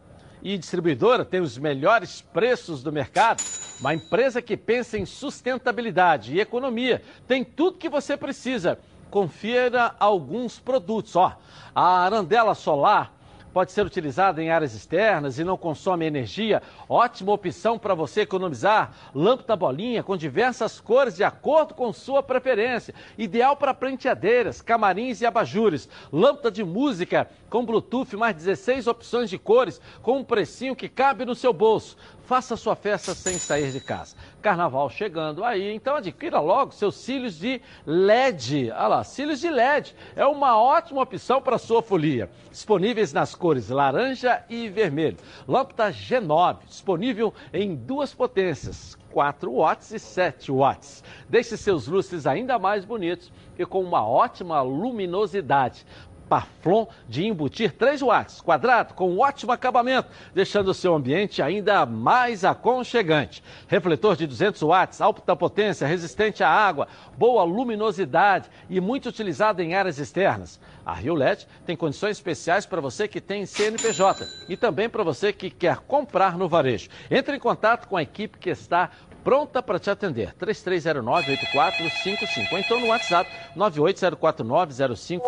e distribuidora, tem os melhores preços do mercado? Uma empresa que pensa em sustentabilidade e economia. Tem tudo que você precisa. Confira alguns produtos. Ó, a arandela solar pode ser utilizada em áreas externas e não consome energia. Ótima opção para você economizar. Lâmpada bolinha com diversas cores de acordo com sua preferência. Ideal para penteadeiras, camarins e abajures. Lâmpada de música com Bluetooth, mais 16 opções de cores, com um precinho que cabe no seu bolso. Faça sua festa sem sair de casa. Carnaval chegando aí, então adquira logo seus cílios de LED. Olha lá, cílios de LED. É uma ótima opção para sua folia. Disponíveis nas cores laranja e vermelho. Lâmpada G9, disponível em duas potências. 4 watts e 7 watts. Deixe seus lustres ainda mais bonitos e com uma ótima luminosidade. Parflon de embutir 3 watts, quadrado, com ótimo acabamento, deixando o seu ambiente ainda mais aconchegante. Refletor de 200 watts, alta potência, resistente à água, boa luminosidade e muito utilizado em áreas externas. A Rio LED tem condições especiais para você que tem CNPJ e também para você que quer comprar no varejo. Entre em contato com a equipe que está pronta para te atender. 3309-8455 ou então no WhatsApp 980490515.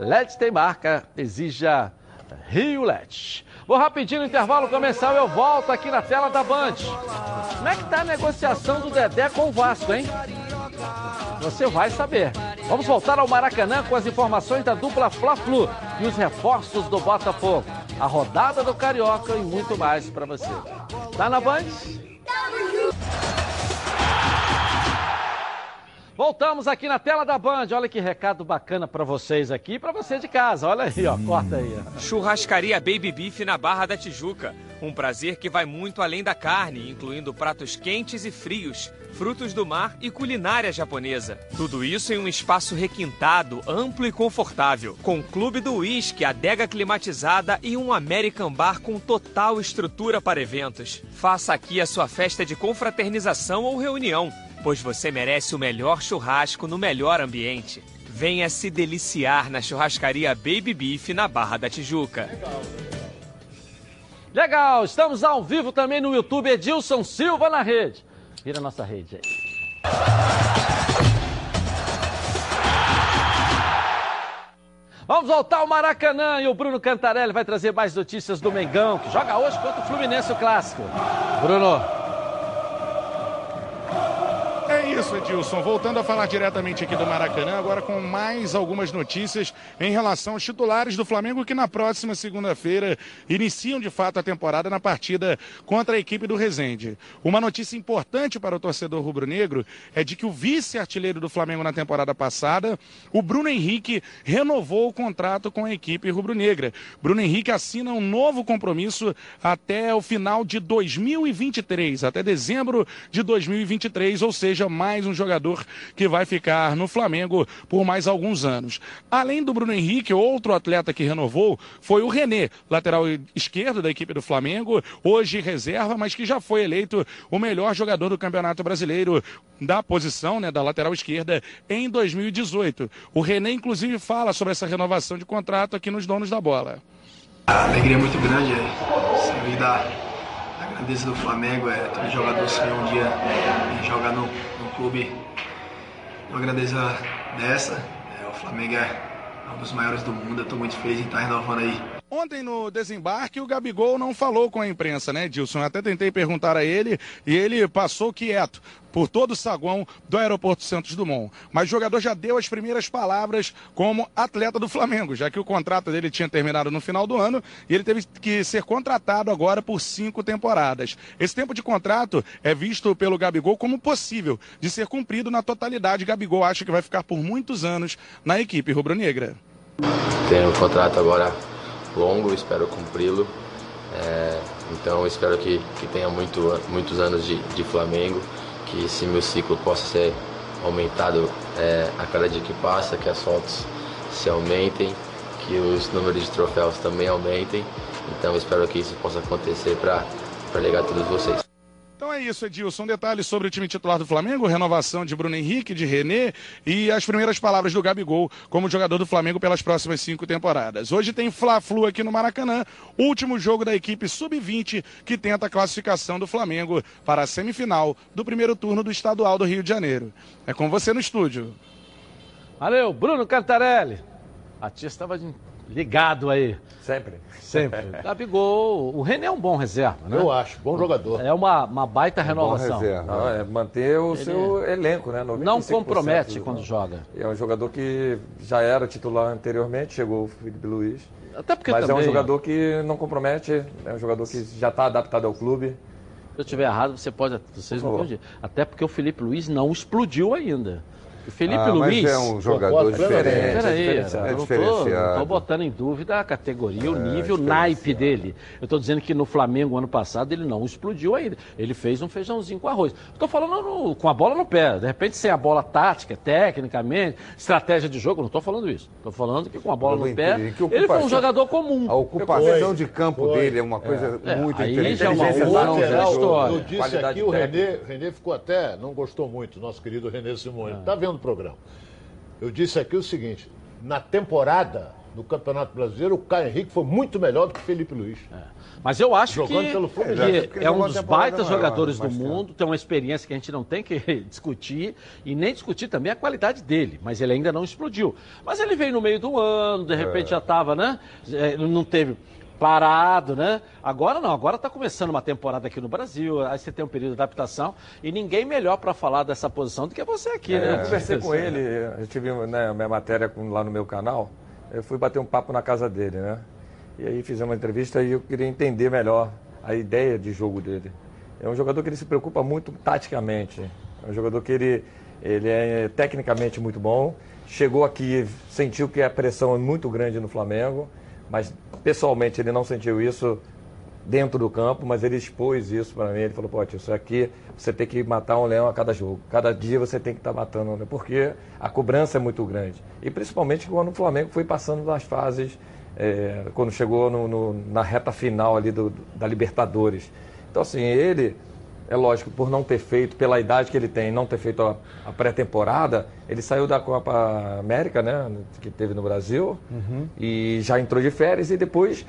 LED tem marca, exija Rio LED. Vou rapidinho no intervalo comercial, eu volto aqui na tela da Band. Como é que tá a negociação do Dedé com o Vasco, hein? Você vai saber. Vamos voltar ao Maracanã com as informações da dupla Fla-Flu e os reforços do Botafogo. A rodada do Carioca e muito mais para você. Tá na Band? Voltamos aqui na tela da Band. Olha que recado bacana para vocês aqui, para você de casa. Olha aí, ó, corta aí.
Churrascaria Baby Beef na Barra da Tijuca. Um prazer que vai muito além da carne, incluindo pratos quentes e frios, frutos do mar e culinária japonesa. Tudo isso em um espaço requintado, amplo e confortável, com clube do uísque, adega climatizada e um American Bar com total estrutura para eventos. Faça aqui a sua festa de confraternização ou reunião, pois você merece o melhor churrasco no melhor ambiente. Venha se deliciar na churrascaria Baby Beef na Barra da Tijuca.
Legal, estamos ao vivo também no YouTube. Edilson Silva na rede. Vira a nossa rede aí. Vamos voltar ao Maracanã e o Bruno Cantarelli vai trazer mais notícias do Mengão, que joga hoje contra o Fluminense o Clássico. Bruno.
Isso, Edilson. Voltando a falar diretamente aqui do Maracanã, agora com mais algumas notícias em relação aos titulares do Flamengo que na próxima segunda-feira iniciam de fato a temporada na partida contra a equipe do Resende. Uma notícia importante para o torcedor rubro-negro é de que o vice-artilheiro do Flamengo na temporada passada, o Bruno Henrique, renovou o contrato com a equipe rubro-negra. Bruno Henrique assina um novo compromisso até o final de 2023, até dezembro de 2023, ou seja, mais mais um jogador que vai ficar no Flamengo por mais alguns anos. Além do Bruno Henrique, outro atleta que renovou foi o René, lateral esquerdo da equipe do Flamengo, hoje reserva, mas que já foi eleito o melhor jogador do Campeonato Brasileiro da posição, né, da lateral esquerda em 2018. O René inclusive fala sobre essa renovação de contrato aqui nos donos da bola.
A alegria é muito grande, é saber da, da grandeza do Flamengo, é todo jogador sonhar um dia em jogar no clube uma grandeza dessa. É, o Flamengo é um dos maiores do mundo, eu estou muito feliz em estar renovando aí
Ontem no desembarque o Gabigol não falou com a imprensa, né, Dilson? Até tentei perguntar a ele e ele passou quieto por todo o saguão do aeroporto Santos Dumont. Mas o jogador já deu as primeiras palavras como atleta do Flamengo, já que o contrato dele tinha terminado no final do ano e ele teve que ser contratado agora por cinco temporadas. Esse tempo de contrato é visto pelo Gabigol como possível de ser cumprido na totalidade. Gabigol acha que vai ficar por muitos anos na equipe rubro-negra.
Tem um contrato agora longo, espero cumpri-lo. É, então espero que, que tenha muito, muitos anos de, de Flamengo, que esse meu ciclo possa ser aumentado é, a cada dia que passa, que as fotos se aumentem, que os números de troféus também aumentem. Então espero que isso possa acontecer para legar a todos vocês.
Então é isso, Edilson. Um detalhe sobre o time titular do Flamengo, renovação de Bruno Henrique, de René e as primeiras palavras do Gabigol como jogador do Flamengo pelas próximas cinco temporadas. Hoje tem Fla-Flu aqui no Maracanã, último jogo da equipe Sub-20 que tenta a classificação do Flamengo para a semifinal do primeiro turno do Estadual do Rio de Janeiro. É com você no estúdio.
Valeu, Bruno Cantarelli. A tia estava ligado aí.
Sempre.
Sempre. Gabigol, o René é um bom reserva, né?
Eu acho, bom jogador.
É uma, uma baita renovação.
Bom reserva. Não, é manter o
Ele
seu elenco, né?
Não compromete
do-
quando joga.
É um jogador que já era titular anteriormente, chegou o Felipe Luiz.
Até porque
Mas é
também-
um jogador que não compromete, é um jogador que já está adaptado ao clube.
Se eu estiver errado, você pode, vocês
favor.
corrigir. Até porque o Felipe Luiz não explodiu ainda. Felipe
Ah, mas
Luiz.
é um jogador diferente,
Peraí,
é
eu
diferenciado.
não
É
tô botando em dúvida a categoria, o
É,
nível, o naipe dele. Eu estou dizendo que no Flamengo, ano passado, ele não explodiu ainda. Ele fez um feijãozinho com arroz. Estou falando no- com a bola no pé. De repente, sem a bola tática, tecnicamente, estratégia de jogo, não estou falando isso. Estou falando que com a bola no pé, ele foi um jogador comum.
A ocupação
Foi,
de campo
foi.
dele é uma coisa
É,
muito
aí
inteligente.
já é uma outra história.
eu disse
Qualidade
aqui, o Renê,
técnica.
Renê ficou até, não gostou muito, nosso querido Renê Simone. Está vendo o programa? Eu disse aqui o seguinte: na temporada do Campeonato Brasileiro, o Caio Henrique foi muito melhor do que o Felipe Luiz.
Mas eu acho
Jogando
que,
pelo Fluminense.
que
Porque
é um dos baitas
maior,
jogadores do mundo, tem uma experiência que a gente não tem que discutir e nem discutir também a qualidade dele, mas ele ainda não explodiu. Mas ele veio no meio do ano, de repente
É.
já estava, né? É, Não teve parado, né? Agora não, agora está começando uma temporada aqui no Brasil, aí você tem um período de adaptação e ninguém melhor para falar dessa posição do que você aqui,
É,
né?
eu conversei com ele, eu tive né, minha matéria lá no meu canal, eu fui bater um papo na casa dele, né? E aí fizemos uma entrevista e eu queria entender melhor a ideia de jogo dele. É um jogador que ele se preocupa muito taticamente, é um jogador que ele, ele é tecnicamente muito bom, chegou aqui, sentiu que a pressão é muito grande no Flamengo, mas pessoalmente ele não sentiu isso dentro do campo, mas ele expôs isso para mim. Ele falou: pô, tio, isso aqui você tem que matar um leão a cada jogo. Cada dia você tem que estar matando um leão, porque a cobrança é muito grande. E principalmente quando o Flamengo foi passando nas fases, é, quando chegou no- no- na reta final ali do- da Libertadores. Então, assim, ele. É lógico, por não ter feito, pela idade que ele tem, não ter feito a, a pré-temporada, ele saiu da Copa América, né, que teve no Brasil, e já entrou de férias e depois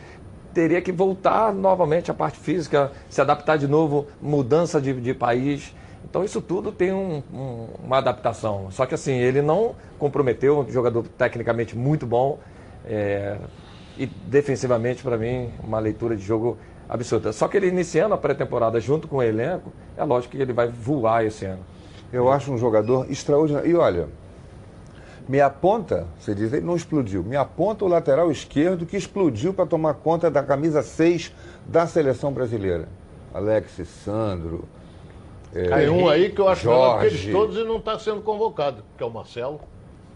teria que voltar novamente à parte física, se adaptar de novo, mudança de, de país. Então isso tudo tem um- um- uma adaptação. Só que assim, ele não comprometeu, um jogador tecnicamente muito bom. é, e defensivamente, para mim, uma leitura de jogo absurda. Só que ele iniciando a pré-temporada junto com o elenco, é lógico que ele vai voar esse ano.
Eu acho um jogador extraordinário. E olha, me aponta, você diz, ele não explodiu, me aponta o lateral esquerdo que explodiu para tomar conta da camisa 6 da seleção brasileira. Alex Sandro. é,
Tem um aí que eu acho melhor que eles
Jorge.
todos e não está sendo convocado, que é o Marcelo.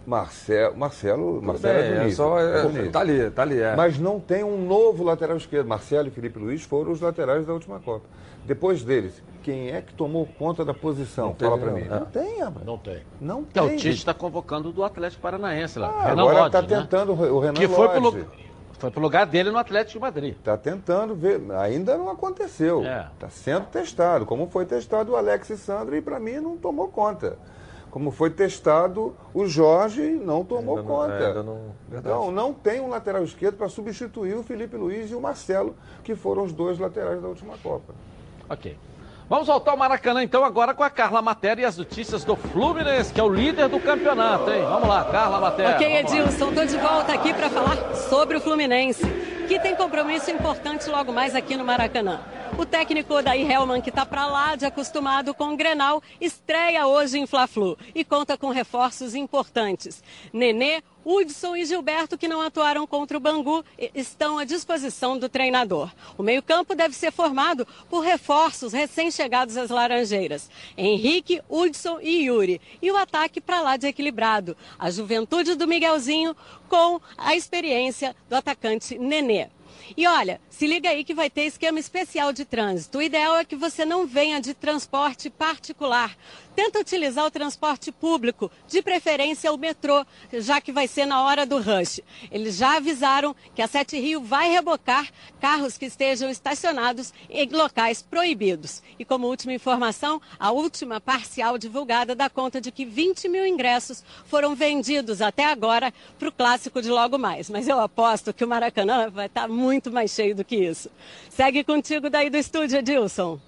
Marcelo, Marcelo, Marcelo
bem,
é
é
bonito.
só- é-
bonito.
tá ali, tá ali, é.
Mas não tem um novo lateral esquerdo. Marcelo e Felipe Luiz foram os laterais da última Copa. Depois deles, quem é que tomou conta da posição?
Não
Fala pra mim.
não.
Não tem, rapaz.
Não tem.
Não
É,
tem.
o Tite está convocando do Atlético Paranaense lá.
Ah,
Renan
agora está
né?
tentando o Renan
Que foi pro,
Lodge.
lu- foi pro lugar dele no Atlético de Madrid.
Está tentando ver, ainda não aconteceu.
É.
Está sendo testado, como foi testado o Alex Sandro e para mim não tomou conta. Como foi testado o Jorge não tomou
Ainda não-
conta.
é, não- verdade.
Então não tem um lateral esquerdo para substituir o Felipe Luiz e o Marcelo, que foram os dois laterais da última Copa.
Ok. Vamos voltar ao Maracanã então agora com a Carla Matéria e as notícias do Fluminense, que é o líder do campeonato, hein? Vamos lá, Carla Matéria.
Ok. Edilson, estou de volta aqui para falar sobre o Fluminense, que tem compromisso importante logo mais aqui no Maracanã. O técnico Daí Helman, que está para lá de acostumado com o Grenal, estreia hoje em Fla-Flu e conta com reforços importantes. Nenê, Hudson e Gilberto, que não atuaram contra o Bangu, estão à disposição do treinador. O meio-campo deve ser formado por reforços recém-chegados às Laranjeiras: Henrique, Hudson e Yuri. E o ataque para lá de equilibrado: a juventude do Miguelzinho com a experiência do atacante Nenê. E olha, se liga aí que vai ter esquema especial de trânsito. O ideal é que você não venha de transporte particular. Tenta utilizar o transporte público, de preferência o metrô, já que vai ser na hora do rush. Eles já avisaram que a Sete Rio vai rebocar carros que estejam estacionados em locais proibidos. E como última informação, a última parcial divulgada dá conta de que 20 mil ingressos foram vendidos até agora para o clássico de logo mais. Mas eu aposto que o Maracanã vai estar muito mais cheio do que isso. Segue contigo daí do estúdio, Edilson.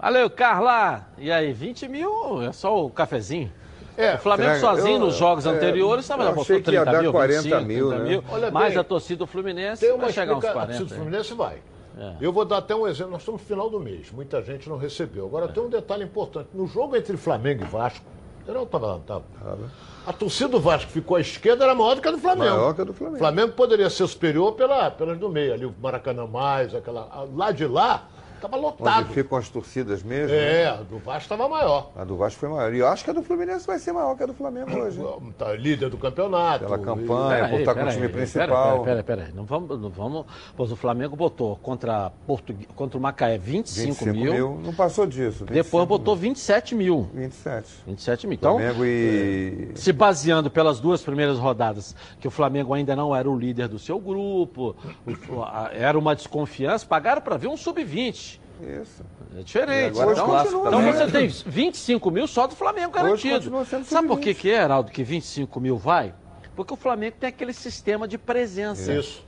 Valeu, Carla. E aí, 20 mil é só o cafezinho?
É,
o Flamengo
será-
sozinho
eu-
nos jogos
é,
anteriores estava
eu
botou
achei que ia
30
dar
mil,
40
25,
mil,
30
né?
mil.
Olha
mais
bem,
a torcida do Fluminense
Tem uma
vai chegar uns
explica-
40.
Se o Fluminense vai.
É.
Eu vou dar até um exemplo. Nós estamos no final do mês. Muita gente não recebeu. Agora tem um detalhe importante. No jogo entre Flamengo e Vasco, eu não estava lá, tava. A torcida do Vasco ficou à esquerda, era maior do que a do Flamengo.
Maior que a do Flamengo.
Flamengo poderia ser superior pela, pelas do meio, ali o Maracanã mais, aquela. Lá de lá, estava lotado.
Onde ficam as torcidas mesmo.
É,
né?
a do Vasco estava maior.
A do Vasco foi maior. E eu acho que a do Fluminense vai ser maior que a do Flamengo hoje. hein?
Tá líder do campeonato.
Pela campanha,
Peraí,
por estar com o
peraí,
time
peraí,
principal.
Peraí, peraí, peraí. Não vamos, não vamos. Pois o Flamengo botou contra, Portu... contra o Macaé 25,
25
mil.
mil. Não passou disso. 25
Depois botou 27 mil.
27.
27 mil. Então,
Flamengo e.
se baseando pelas duas primeiras rodadas, que o Flamengo ainda não era o líder do seu grupo, era uma desconfiança, pagaram para ver um sub-20.
Isso.
É diferente.
E agora
Então, então você tem 25 mil só do Flamengo garantido. Sabe por que,
sub-20.
que é, Heraldo, que 25 mil vai? Porque o Flamengo tem aquele sistema de presença.
Isso.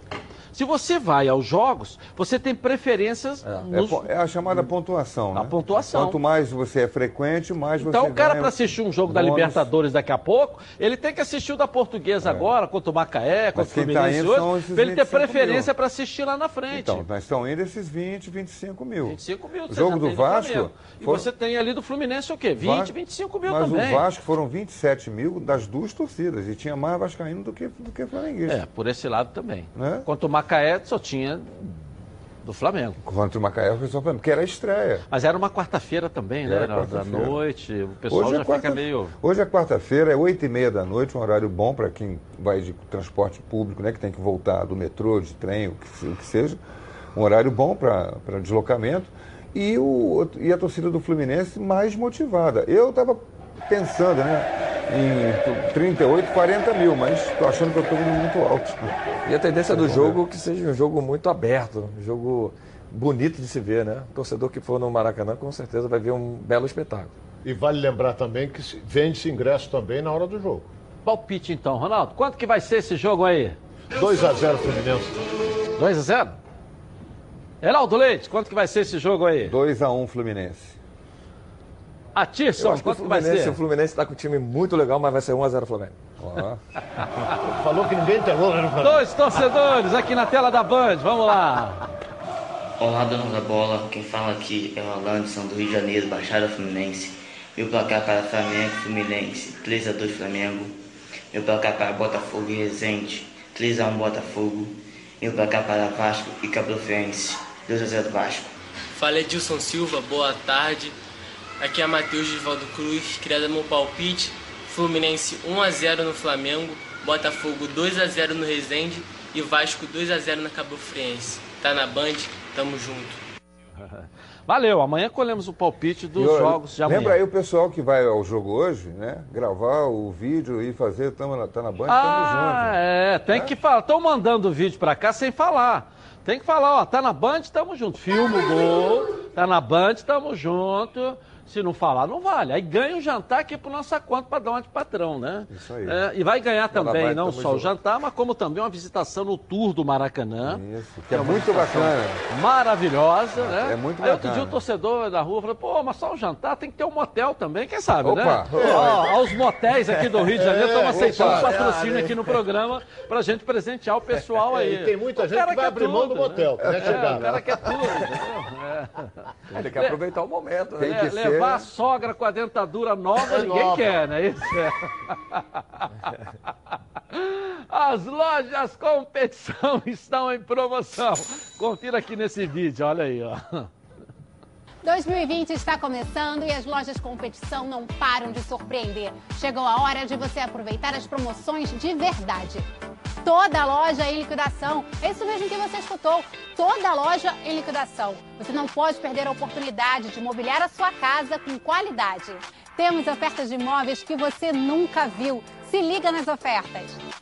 Se você vai aos jogos, você tem preferências
É,
nos...
po- é a chamada pontuação, né?
A pontuação.
Quanto mais você é frequente, mais você
Então, o cara, para assistir um jogo da
bônus.
Libertadores daqui a pouco, ele tem que assistir o da Portuguesa agora, contra o Macaé, contra o
É. tá
Fluminense
são
hoje, para ele ter
25 mil.
preferência para assistir lá na frente.
Então, nós estão indo esses 20, 25 mil.
25 mil.
O jogo do Vasco.
Flamengo. E
foram-
você tem ali do Fluminense o quê? 20,
Vasco-
25 mil
Mas
também.
o Vasco foram 27 mil das duas torcidas. E tinha mais Vascaíno do que, do que Flamenguista.
É, por esse lado também.
Né?
Quanto o Macaé só tinha do Flamengo.
Contra o Macaé foi só Flamengo, porque era a estreia.
Mas era uma quarta-feira também, né?
Era
Na- Da noite. O pessoal
Hoje é
já
quarta-
fica meio.
Hoje é quarta-feira, é 8 e meia da noite, um horário bom para quem vai de transporte público, né? Que tem que voltar do metrô, de trem, o que, o que seja. Um horário bom para deslocamento. E, o, e a torcida do Fluminense mais motivada. Eu estava pensando, né? Em 38, 40 mil, mas estou achando que eu estou indo muito alto.
E a tendência do jogo é que seja um jogo muito aberto, um jogo bonito de se ver, né? O torcedor que for no Maracanã com certeza vai ver um belo espetáculo.
E vale lembrar também que se- vende-se ingresso também na hora do jogo.
Palpite então, Ronaldo. Quanto que vai ser esse jogo aí?
2 a 0 Fluminense.
2 a 0? Heraldo Leite, quanto que vai ser esse jogo aí?
2 a 1 Fluminense.
A
Eu acho que o
quanto que vai
Fluminense,
ser?
o Fluminense está com um time muito legal, mas vai ser 1x0 Flamengo.
Ó.
Falou que ninguém entregou, né?
Dois torcedores aqui na tela da Band, vamos lá.
Olá, donos da bola. Quem fala aqui é o Alanson do Rio de Janeiro, Baixada Fluminense. Meu placar para Flamengo e Fluminense, 3x2 Flamengo. Meu placar para Botafogo e Resende, 3x1 Botafogo. Meu placar para Vasco e Cabrofense, 2x0 Vasco.
Fala Edilson Silva, boa tarde. Aqui é Matheus Givaldo Cruz, queria dar meu palpite. Fluminense 1 a 0 no Flamengo, Botafogo 2 a 0 no Resende e Vasco 2 a 0 na Cabo Friense. Tá na Band, tamo junto.
Valeu, amanhã colhemos o palpite dos
E, ó,
jogos de amanhã.
Lembra aí o pessoal que vai ao jogo hoje, né? Gravar o vídeo e fazer, tamo na, tá na Band,
Ah, é, tem que falar. Estão mandando o vídeo pra cá sem falar. Tem que falar, ó, tá na Band, tamo junto. Filma o gol, tá na Band, tamo junto. Se não falar, não vale. Aí ganha o jantar aqui por nossa conta para dar uma de patrão, né?
Isso aí.
É, e vai ganhar também,
Band,
não só o
junto.
jantar, mas como também uma visitação no tour do Maracanã.
Isso, que é
uma
muito bacana.
Maravilhosa, né?
é muito
Aí outro
bacana.
dia o torcedor da rua falou, pô, mas só o jantar tem que ter um motel também, quem sabe,
Opa.
né? Ó, aos motéis aqui do Rio de Janeiro estão
É,
aceitando
opa.
patrocínio aqui no programa pra gente presentear o pessoal aí.
É, e tem muita
O
gente
cara
que vai
quer
abrir mão do
tudo,
motel,
né?
que vai
É,
chegar,
o cara
né?
quer tudo, entendeu? É.
Ele quer aproveitar o momento, né?
Le- levar a sogra com a dentadura nova, ninguém
nova.
quer, né? Isso é. As lojas competição estão em promoção. Confira aqui nesse vídeo, olha aí, ó.
2020 está começando e as lojas competição não param de surpreender. Chegou a hora de você aproveitar as promoções de verdade. Toda loja em liquidação. É isso mesmo que você escutou. Toda loja em liquidação. Você não pode perder a oportunidade de mobiliar a sua casa com qualidade. Temos ofertas de imóveis que você nunca viu. Se liga nas ofertas.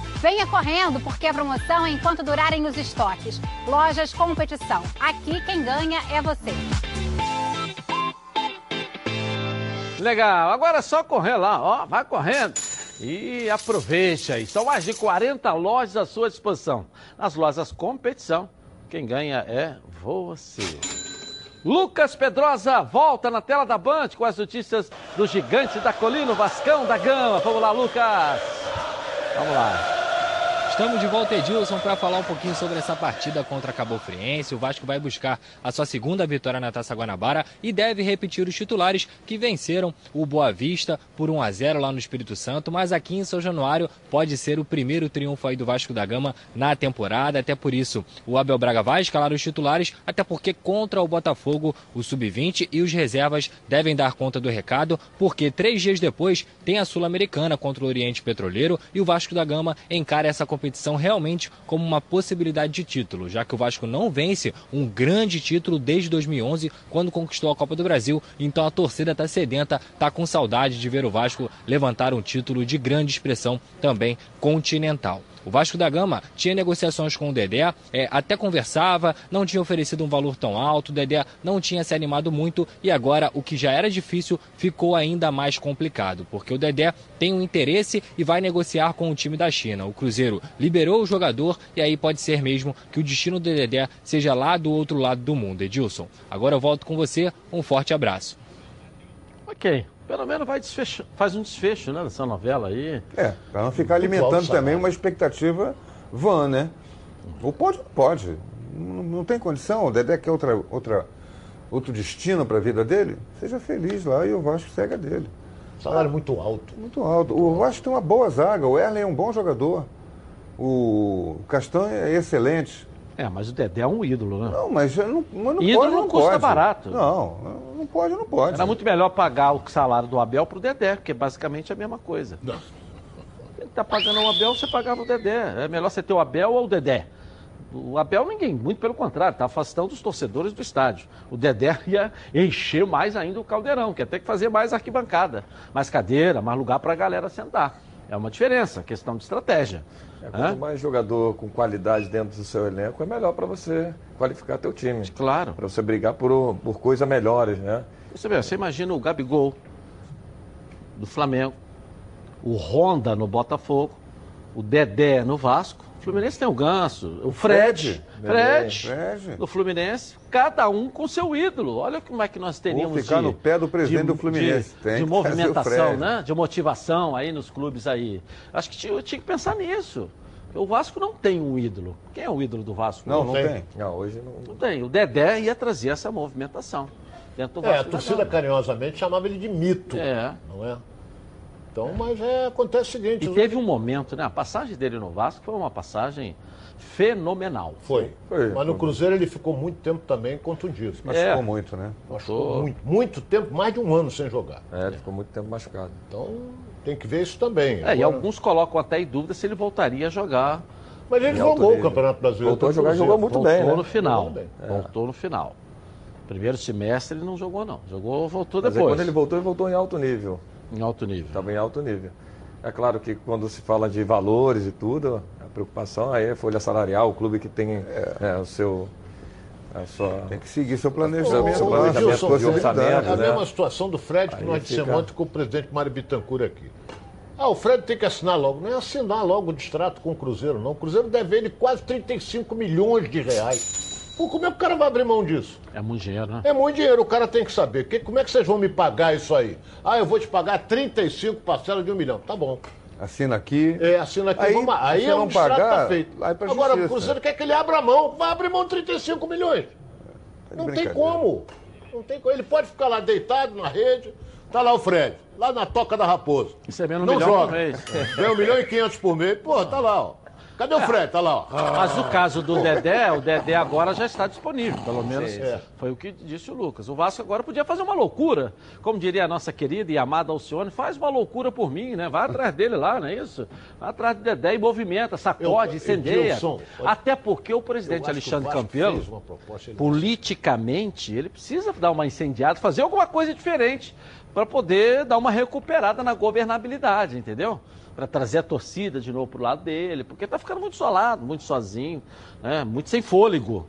Venha correndo, porque a promoção é enquanto durarem os estoques. Lojas Competição. Aqui quem ganha é você.
Legal, agora é só correr lá, ó, vai correndo. E aproveite aí, são mais de 40 lojas à sua disposição. Nas lojas competição, quem ganha é você. Lucas Pedrosa volta na tela da Band com as notícias do gigante da colina, o Vascão da Gama. Vamos lá, Lucas. Vamos lá.
Estamos de volta, Edilson, para falar um pouquinho sobre essa partida contra a Cabo Friense. O Vasco vai buscar a sua segunda vitória na Taça Guanabara e deve repetir os titulares que venceram o Boa Vista por 1 a 0 lá no Espírito Santo, mas aqui em São Januário pode ser o primeiro triunfo aí do Vasco da Gama na temporada. Até por isso, o Abel Braga vai escalar os titulares, até porque contra o Botafogo, o Sub-20 e os reservas devem dar conta do recado, porque três dias depois tem a Sul-Americana contra o Oriente Petroleiro e o Vasco da Gama encara essa competição realmente como uma possibilidade de título, já que o Vasco não vence um grande título desde 2011, quando conquistou a Copa do Brasil. Então a torcida está sedenta, está com saudade de ver o Vasco levantar um título de grande expressão também continental. O Vasco da Gama tinha negociações com o Dedé, é, até conversava, não tinha oferecido um valor tão alto, o Dedé não tinha se animado muito e agora o que já era difícil ficou ainda mais complicado, porque o Dedé tem um interesse e vai negociar com o time da China. O Cruzeiro liberou o jogador e aí pode ser mesmo que o destino do Dedé seja lá do outro lado do mundo. Edilson, agora eu volto com você, um forte abraço.
Ok, pelo menos vai desfecho, faz um desfecho né, dessa novela aí.
É, para não ficar alimentando também uma expectativa vã, né? Ou pode, pode. Não, não tem condição. O Dedé quer outra, outra, outro destino para a vida dele. Seja feliz lá e o Vasco segue a dele.
Salário muito alto.
Muito alto. O Vasco tem uma boa zaga. O Erlen é um bom jogador. O Castanho é excelente.
É, mas o Dedé é um ídolo, né?
Não, mas não, mas não
ídolo
pode,
não,
não
custa
pode.
barato.
Não, não pode, não pode.
Era muito melhor pagar o salário do Abel pro Dedé, porque é basicamente a mesma coisa. Ele tá pagando o Abel, você pagava o Dedé. É melhor você ter o Abel ou o Dedé. O Abel ninguém, muito pelo contrário, está afastando os torcedores do estádio. O Dedé ia encher mais ainda o caldeirão, quer ter que fazer mais arquibancada, mais cadeira, mais lugar para a galera sentar. É uma diferença, questão de estratégia.
É, quanto mais jogador com qualidade dentro do seu elenco, é melhor para você qualificar teu time.
Claro.
Para você brigar por, por coisas melhores, né?
Você, vê, você imagina o Gabigol do Flamengo, o Honda no Botafogo, o Dedé no Vasco. O Fluminense tem o Ganso, o Fred,
Fred,
Fred,
Fred.
no Fluminense, cada um com seu ídolo. Olha como é que nós teríamos
Vou ficar
de,
no pé do presidente
de-
do Fluminense.
de,
Tem
de movimentação, né? De motivação aí nos clubes aí. Acho que tinha, tinha que pensar nisso. O Vasco não tem um ídolo. Quem é o ídolo do Vasco?
Não, não tem.
Não, hoje não.
Não tem. O Dedé ia trazer essa movimentação. Dentro do
É, a
Vasco da
torcida carinhosamente chamava ele de mito.
É.
Não é? Então, mas é, acontece o seguinte.
E
os-
teve um momento, né? A passagem dele no Vasco foi uma passagem fenomenal.
Foi. Mas no Cruzeiro ele ficou muito tempo também contundido.
Machucou É.
muito, né?
Machucou muito. Muito tempo, mais de um ano sem jogar.
É, ele ficou muito tempo machucado.
Então, tem que ver isso também.
É, e
Agora-
alguns colocam até em dúvida se ele voltaria a jogar.
Mas ele jogou o. Campeonato Brasileiro.
Voltou a jogar e jogou muito
voltou
bem, né?
no final.
Jogou bem.
Voltou no final. Primeiro semestre ele não jogou, não. Jogou, voltou
Mas aí,
depois.
quando ele voltou, ele voltou em alto nível.
Em alto nível.
Estava em alto nível. É claro que quando se fala de valores e tudo, a preocupação aí é folha salarial, o clube que tem é, o seu. A sua...
Tem que seguir seu planejamento,
seu planejamento orçamento,
é a
né?
mesma situação do Fred que
Aí
nós dissemos
fica-
ontem com o presidente Mário Bittencourt aqui. Ah, o Fred tem que assinar logo. Não é assinar logo o distrato com o Cruzeiro, não. O Cruzeiro deve ele quase 35 milhões de reais. Pô, como é que o cara vai abrir mão disso?
É muito dinheiro, né?
É muito dinheiro, o cara tem que saber. Que, como é que vocês vão me pagar isso aí? Ah, eu vou te pagar 35 parcelas de um milhão. Tá bom.
Assina aqui.
É, assina aqui,
Aí,
vamos, aí é
não
um distrato
pagar,
tá feito. Agora, o. Cruzeiro quer que ele abra a mão. Vai abrir mão de 35 milhões.
de
Não tem como. Não tem como. Ele pode ficar lá deitado na rede. Tá lá o Fred, lá na toca da raposa.
Isso é menos um
Não
milhão
joga.
por mês.
Ganha um milhão e quinhentos por mês. Pô, tá lá, ó. Cadê o Fred? Tá lá, ó.
Mas o caso do Dedé, o Dedé agora já está disponível, pelo menos
sim.
foi o que disse o Lucas. O Vasco agora podia fazer uma loucura, como diria a nossa querida e amada Alcione, faz uma loucura por mim, né? Vai atrás dele lá, não é isso? Vai atrás do Dedé e movimenta, sacode,
Eu-
incendeia. Até porque o presidente Alexandre Campelo,
proposta, ele-
politicamente, ele precisa dar uma incendiada, fazer alguma coisa diferente para poder dar uma recuperada na governabilidade, entendeu? Para trazer a torcida de novo pro lado dele, porque tá ficando muito isolado, muito sozinho, né? muito sem fôlego,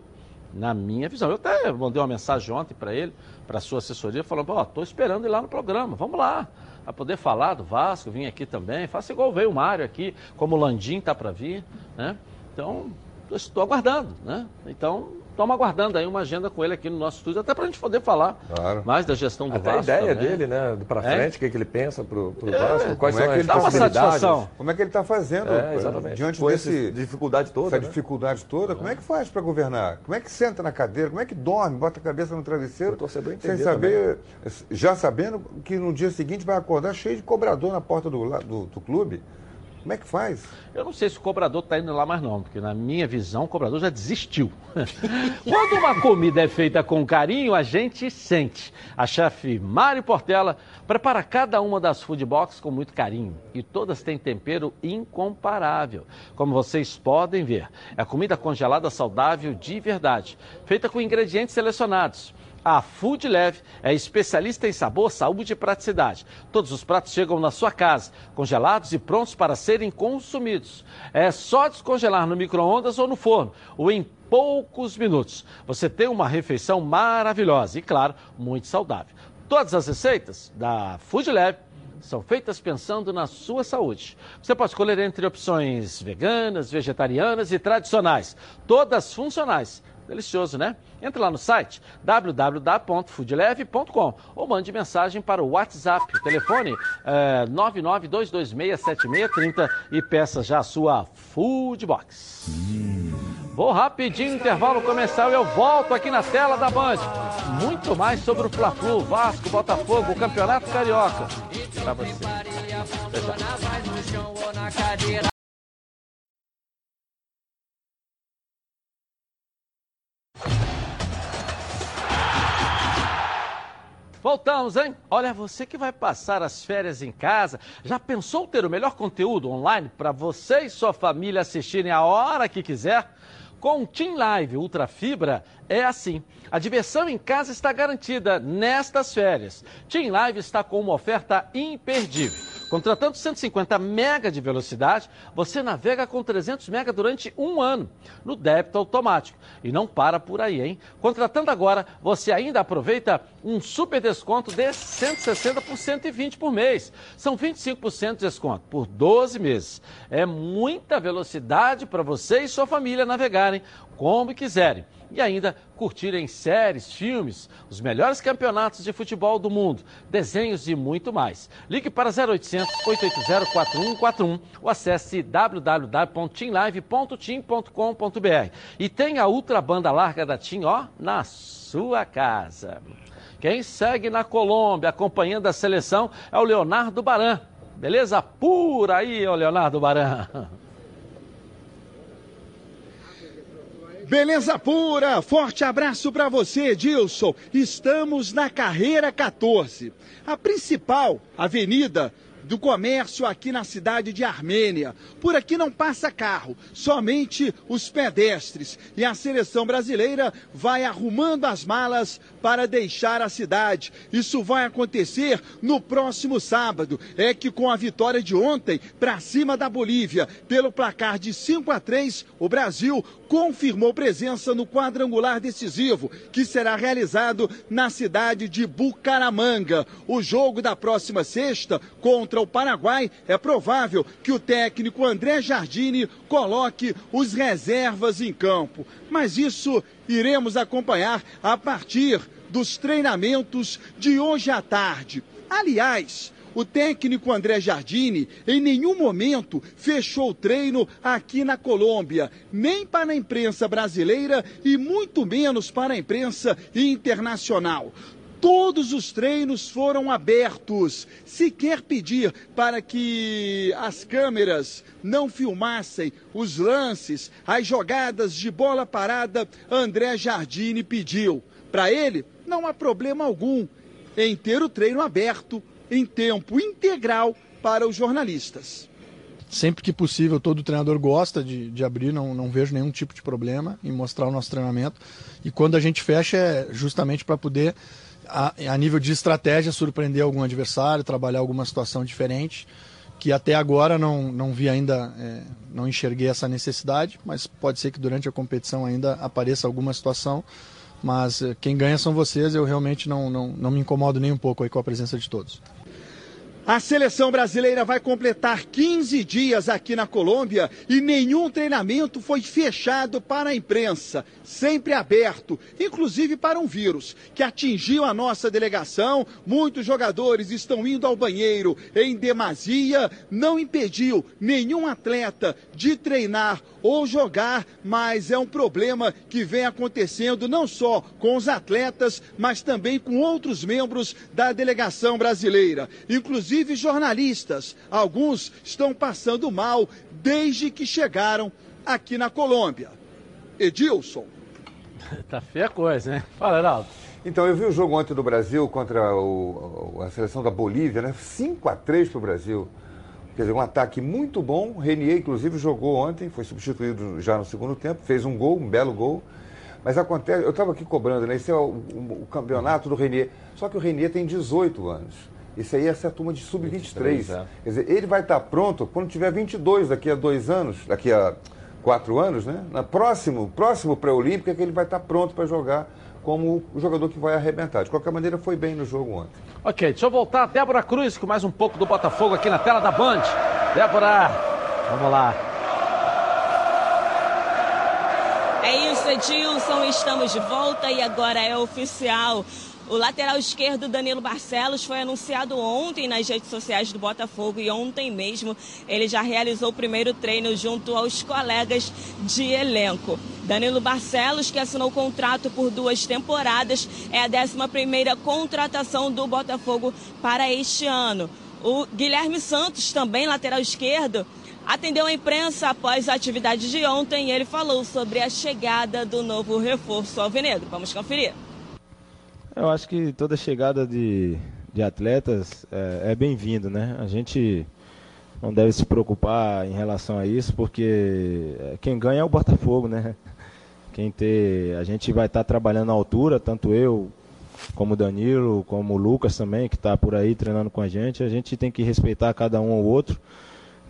na minha visão. Eu até mandei uma mensagem ontem para ele, para a sua assessoria, falando: ó, tô esperando ir lá no programa, vamos lá. Para poder falar do Vasco, vim aqui também. Faça igual veio o Mário aqui, como o Landim tá para vir, né? Então, estou aguardando, né? Então, estamos aguardando aí uma agenda com ele aqui no nosso estúdio, até para a gente poder falar mais da gestão do
Até a
Vasco.
ideia
também.
dele, né? Para
É?
frente, o que, que ele pensa pro, pro
É,
Vasco, quais
como
são
é que
as
ele dá uma
possibilidades.
satisfação?
Como é que ele está fazendo
É,
diante
Com essa
desse
dificuldade toda,
essa
né?
dificuldade toda? Como é que faz para governar? Como é que senta na cadeira? Como é que dorme, bota a cabeça no travesseiro?
O torcedor
sem saber, já sabendo que no dia seguinte vai acordar cheio de cobrador na porta do, do, do clube? Como é que faz?
Eu não sei se o cobrador está indo lá mais não, porque na minha visão o cobrador já desistiu. Quando uma comida é feita com carinho, a gente sente. A chefe Mari Portela prepara cada uma das food box com muito carinho e todas têm tempero incomparável. Como vocês podem ver, é comida congelada saudável de verdade, feita com ingredientes selecionados. A Food Leve é especialista em sabor, saúde e praticidade. Todos os pratos chegam na sua casa, congelados e prontos para serem consumidos. É só descongelar no micro-ondas ou no forno, ou em poucos minutos. Você tem uma refeição maravilhosa e, claro, muito saudável. Todas as receitas da Food Leve são feitas pensando na sua saúde. Você pode escolher entre opções veganas, vegetarianas e tradicionais, todas funcionais. Delicioso, né? Entre lá no site www.foodleve.com ou mande mensagem para o WhatsApp. Telefone é 992267630 e peça já a sua Food Box. Vou rapidinho, intervalo comercial e eu volto aqui na tela da Band. Muito mais sobre o Fla-Flu, Vasco, Botafogo, o Campeonato Carioca. Pra você. Até já. Voltamos, hein? Olha, você que vai passar as férias em casa, já pensou ter o melhor conteúdo online para você e sua família assistirem a hora que quiser? Com o Team Live Ultra Fibra é assim. A diversão em casa está garantida nestas férias. Team Live está com uma oferta imperdível. Contratando 150 mega de velocidade, você navega com 300 mega durante um ano, no débito automático. E não para por aí, hein? Contratando agora, você ainda aproveita um super desconto de 160 por 120 por mês. São 25% de desconto por 12 meses. É muita velocidade para você e sua família navegarem como quiserem. E ainda curtirem séries, filmes, os melhores campeonatos de futebol do mundo, desenhos e muito mais. Ligue para 0800 880 4141 ou acesse www.teamlive.tim.com.br e tenha a ultra banda larga da TIM, ó, na sua casa. Quem segue na Colômbia acompanhando a seleção é o Leonardo Baran. Beleza pura aí, ô Leonardo Baran.
Beleza pura, forte abraço para você, Dilson. Estamos na carreira 14, a principal avenida do comércio aqui na cidade de Armênia. Por aqui não passa carro, somente os pedestres. E a seleção brasileira vai arrumando as malas para deixar a cidade. Isso vai acontecer no próximo sábado. É que com a vitória de ontem para cima da Bolívia, pelo placar de 5 a 3, o Brasil confirmou presença no quadrangular decisivo, que será realizado na cidade de Bucaramanga. O jogo da próxima sexta contra o Paraguai é provável que o técnico André Jardine coloque os reservas em campo. Mas isso iremos acompanhar a partir dos treinamentos de hoje à tarde. Aliás, o técnico André Jardine em nenhum momento fechou o treino aqui na Colômbia, nem para a imprensa brasileira e muito menos para a imprensa internacional. Todos os treinos foram abertos. Se quer pedir para que as câmeras não filmassem os lances, as jogadas de bola parada, André Jardine pediu. Para ele, não há problema algum em ter o treino aberto em tempo integral para os jornalistas.
Sempre que possível, todo treinador gosta de, de abrir, não, não vejo nenhum tipo de problema em mostrar o nosso treinamento. E quando a gente fecha é justamente para poder, a, a nível de estratégia, surpreender algum adversário, trabalhar alguma situação diferente que até agora não, não vi ainda, é, não enxerguei essa necessidade, mas pode ser que durante a competição ainda apareça alguma situação. Mas é, quem ganha são vocês, eu realmente não, não, não me incomodo nem um pouco aí com a presença de todos.
A seleção brasileira vai completar 15 dias aqui na Colômbia e nenhum treinamento foi fechado para a imprensa, sempre aberto, inclusive para um vírus que atingiu a nossa delegação. Muitos jogadores estão indo ao banheiro em demasia, não impediu nenhum atleta de treinar ou jogar, mas é um problema que vem acontecendo não só com os atletas, mas também com outros membros da delegação brasileira, inclusive inclusive jornalistas. Alguns estão passando mal desde que chegaram aqui na Colômbia. Edilson.
Tá feia a coisa, hein? Fala, Heraldo.
Então, eu vi o jogo ontem do Brasil contra o, a seleção da Bolívia, né? 5 a 3 para o Brasil. Quer dizer, um ataque muito bom. Renier, inclusive, jogou ontem, foi substituído já no segundo tempo, fez um gol, um belo gol. Mas acontece, eu estava aqui cobrando, né? Esse é o, o, o campeonato do Renier. Só que o Renier tem 18 anos. Isso aí é essa turma de sub-23. É. Quer dizer, ele vai estar pronto quando tiver 22, daqui a dois anos, daqui a quatro anos, né? Na próximo, próximo pré-olímpico é que ele vai estar pronto para jogar como o jogador que vai arrebentar. De qualquer maneira, foi bem no jogo ontem.
Ok, deixa eu voltar. Débora Cruz com mais um pouco do Botafogo aqui na tela da Band. Débora, vamos lá.
É isso, Edilson. Estamos de volta e agora é oficial. O lateral esquerdo Danilo Barcelos foi anunciado ontem nas redes sociais do Botafogo e ontem mesmo ele já realizou o primeiro treino junto aos colegas de elenco. Danilo Barcelos, que assinou contrato por duas temporadas, é a 11 contratação do Botafogo para este ano. O Guilherme Santos, também lateral esquerdo, atendeu a imprensa após a atividade de ontem e ele falou sobre a chegada do novo reforço alvinegro. Vamos conferir.
Eu acho que toda chegada de, de atletas é, é bem-vindo, né? A gente não deve se preocupar em relação a isso, porque é, quem ganha é o Botafogo, né? Quem ter, a gente vai estar tá trabalhando à altura, tanto eu como o Danilo, como o Lucas também, que está por aí treinando com a gente. A gente tem que respeitar cada um ao outro.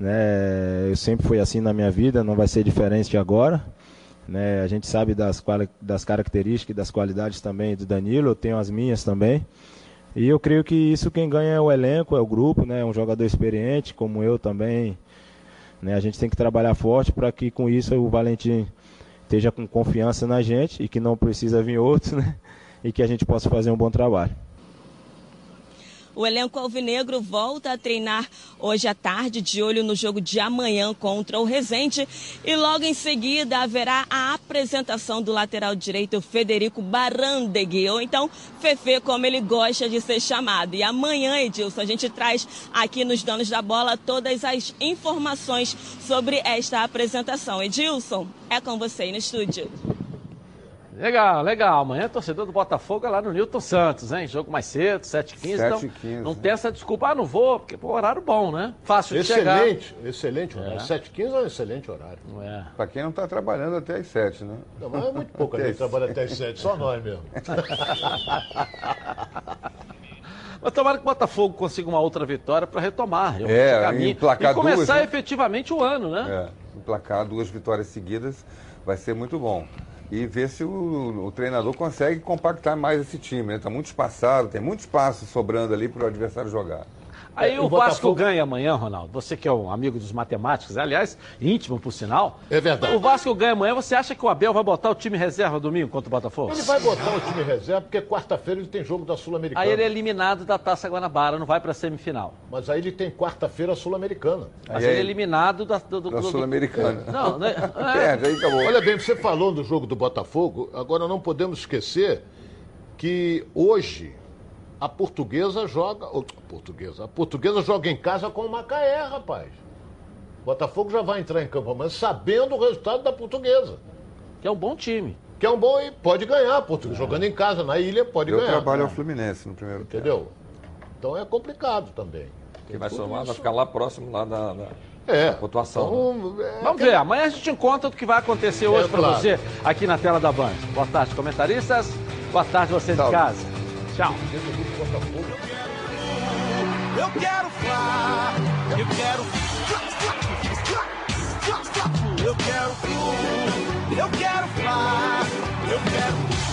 Né? Eu sempre fui assim na minha vida, não vai ser diferente agora. Né? A gente sabe das, das características e das qualidades também do Danilo, eu tenho as minhas também. E eu creio que isso quem ganha é o elenco, é o grupo, né? um jogador experiente, como eu também. Né? A gente tem que trabalhar forte para que com isso o Valentim esteja com confiança na gente e que não precisa vir outro, né? E que a gente possa fazer um bom trabalho.
O elenco alvinegro volta a treinar hoje à tarde, de olho no jogo de amanhã contra o Resende. E logo em seguida haverá a apresentação do lateral direito Federico Barandegui, ou então Fefe, como ele gosta de ser chamado. E amanhã, Edilson, a gente traz aqui nos Donos da Bola todas as informações sobre esta apresentação. Edilson, é com você aí no estúdio.
Legal, legal. Amanhã torcedor do Botafogo é lá no Newton Santos, hein? Jogo mais cedo, 7h15. Então,
7h15,
não
né?
tem essa desculpa, ah, não vou, porque pô, horário bom, né? Fácil de chegar.
Excelente, excelente horário.
É.
7h15 é um excelente horário.
É.
Para quem não está trabalhando até às 7, né?
Não, mas é muito pouco a gente trabalha até as 7, só nós mesmo.
Mas tomara que o Botafogo consiga uma outra vitória para retomar
É,
o caminho
emplacar
e começar
duas, né?
efetivamente o ano, né?
É, emplacar duas vitórias seguidas vai ser muito bom. E ver se o, o treinador consegue compactar mais esse time. Está muito espaçado, tem muito espaço sobrando ali para o adversário jogar.
Aí
É,
o,
o
Vasco
Botafogo-
ganha amanhã, Ronaldo. Você que é um amigo dos matemáticos, aliás, íntimo por sinal.
É verdade.
O Vasco ganha amanhã, você acha que o Abel vai botar o time reserva domingo contra o Botafogo?
Ele vai botar o time reserva porque quarta-feira ele tem jogo da Sul-Americana.
Aí ele é eliminado da Taça Guanabara, não vai para a semifinal.
Mas aí ele tem quarta-feira a Sul-Americana.
Mas ele é eliminado da, do, do,
Da
do-
Sul-Americana.
Não, né?
Perde, aí acabou.
Olha bem, você falou do jogo do Botafogo, agora não podemos esquecer que hoje a portuguesa joga. ô, portuguesa, a portuguesa joga em casa com o Macaé, rapaz. O Botafogo já vai entrar em campo amanhã sabendo o resultado da portuguesa.
Que é um bom time.
Que é um bom e pode ganhar, português. Jogando em casa, na ilha, pode
Deu
ganhar.
trabalho ao Fluminense no primeiro tempo.
Entendeu? Então é complicado também.
Quem vai somar vai
isso.
ficar lá próximo lá da, da-
É.
pontuação. né?
Então, é,
Vamos ver, amanhã a gente conta do que vai acontecer hoje para
claro.
você aqui na tela da Band. Boa tarde, comentaristas. Boa tarde, você de casa. Tchau.
Eu quero Fla, eu quero Eu quero Flu, eu quero Fla, eu quero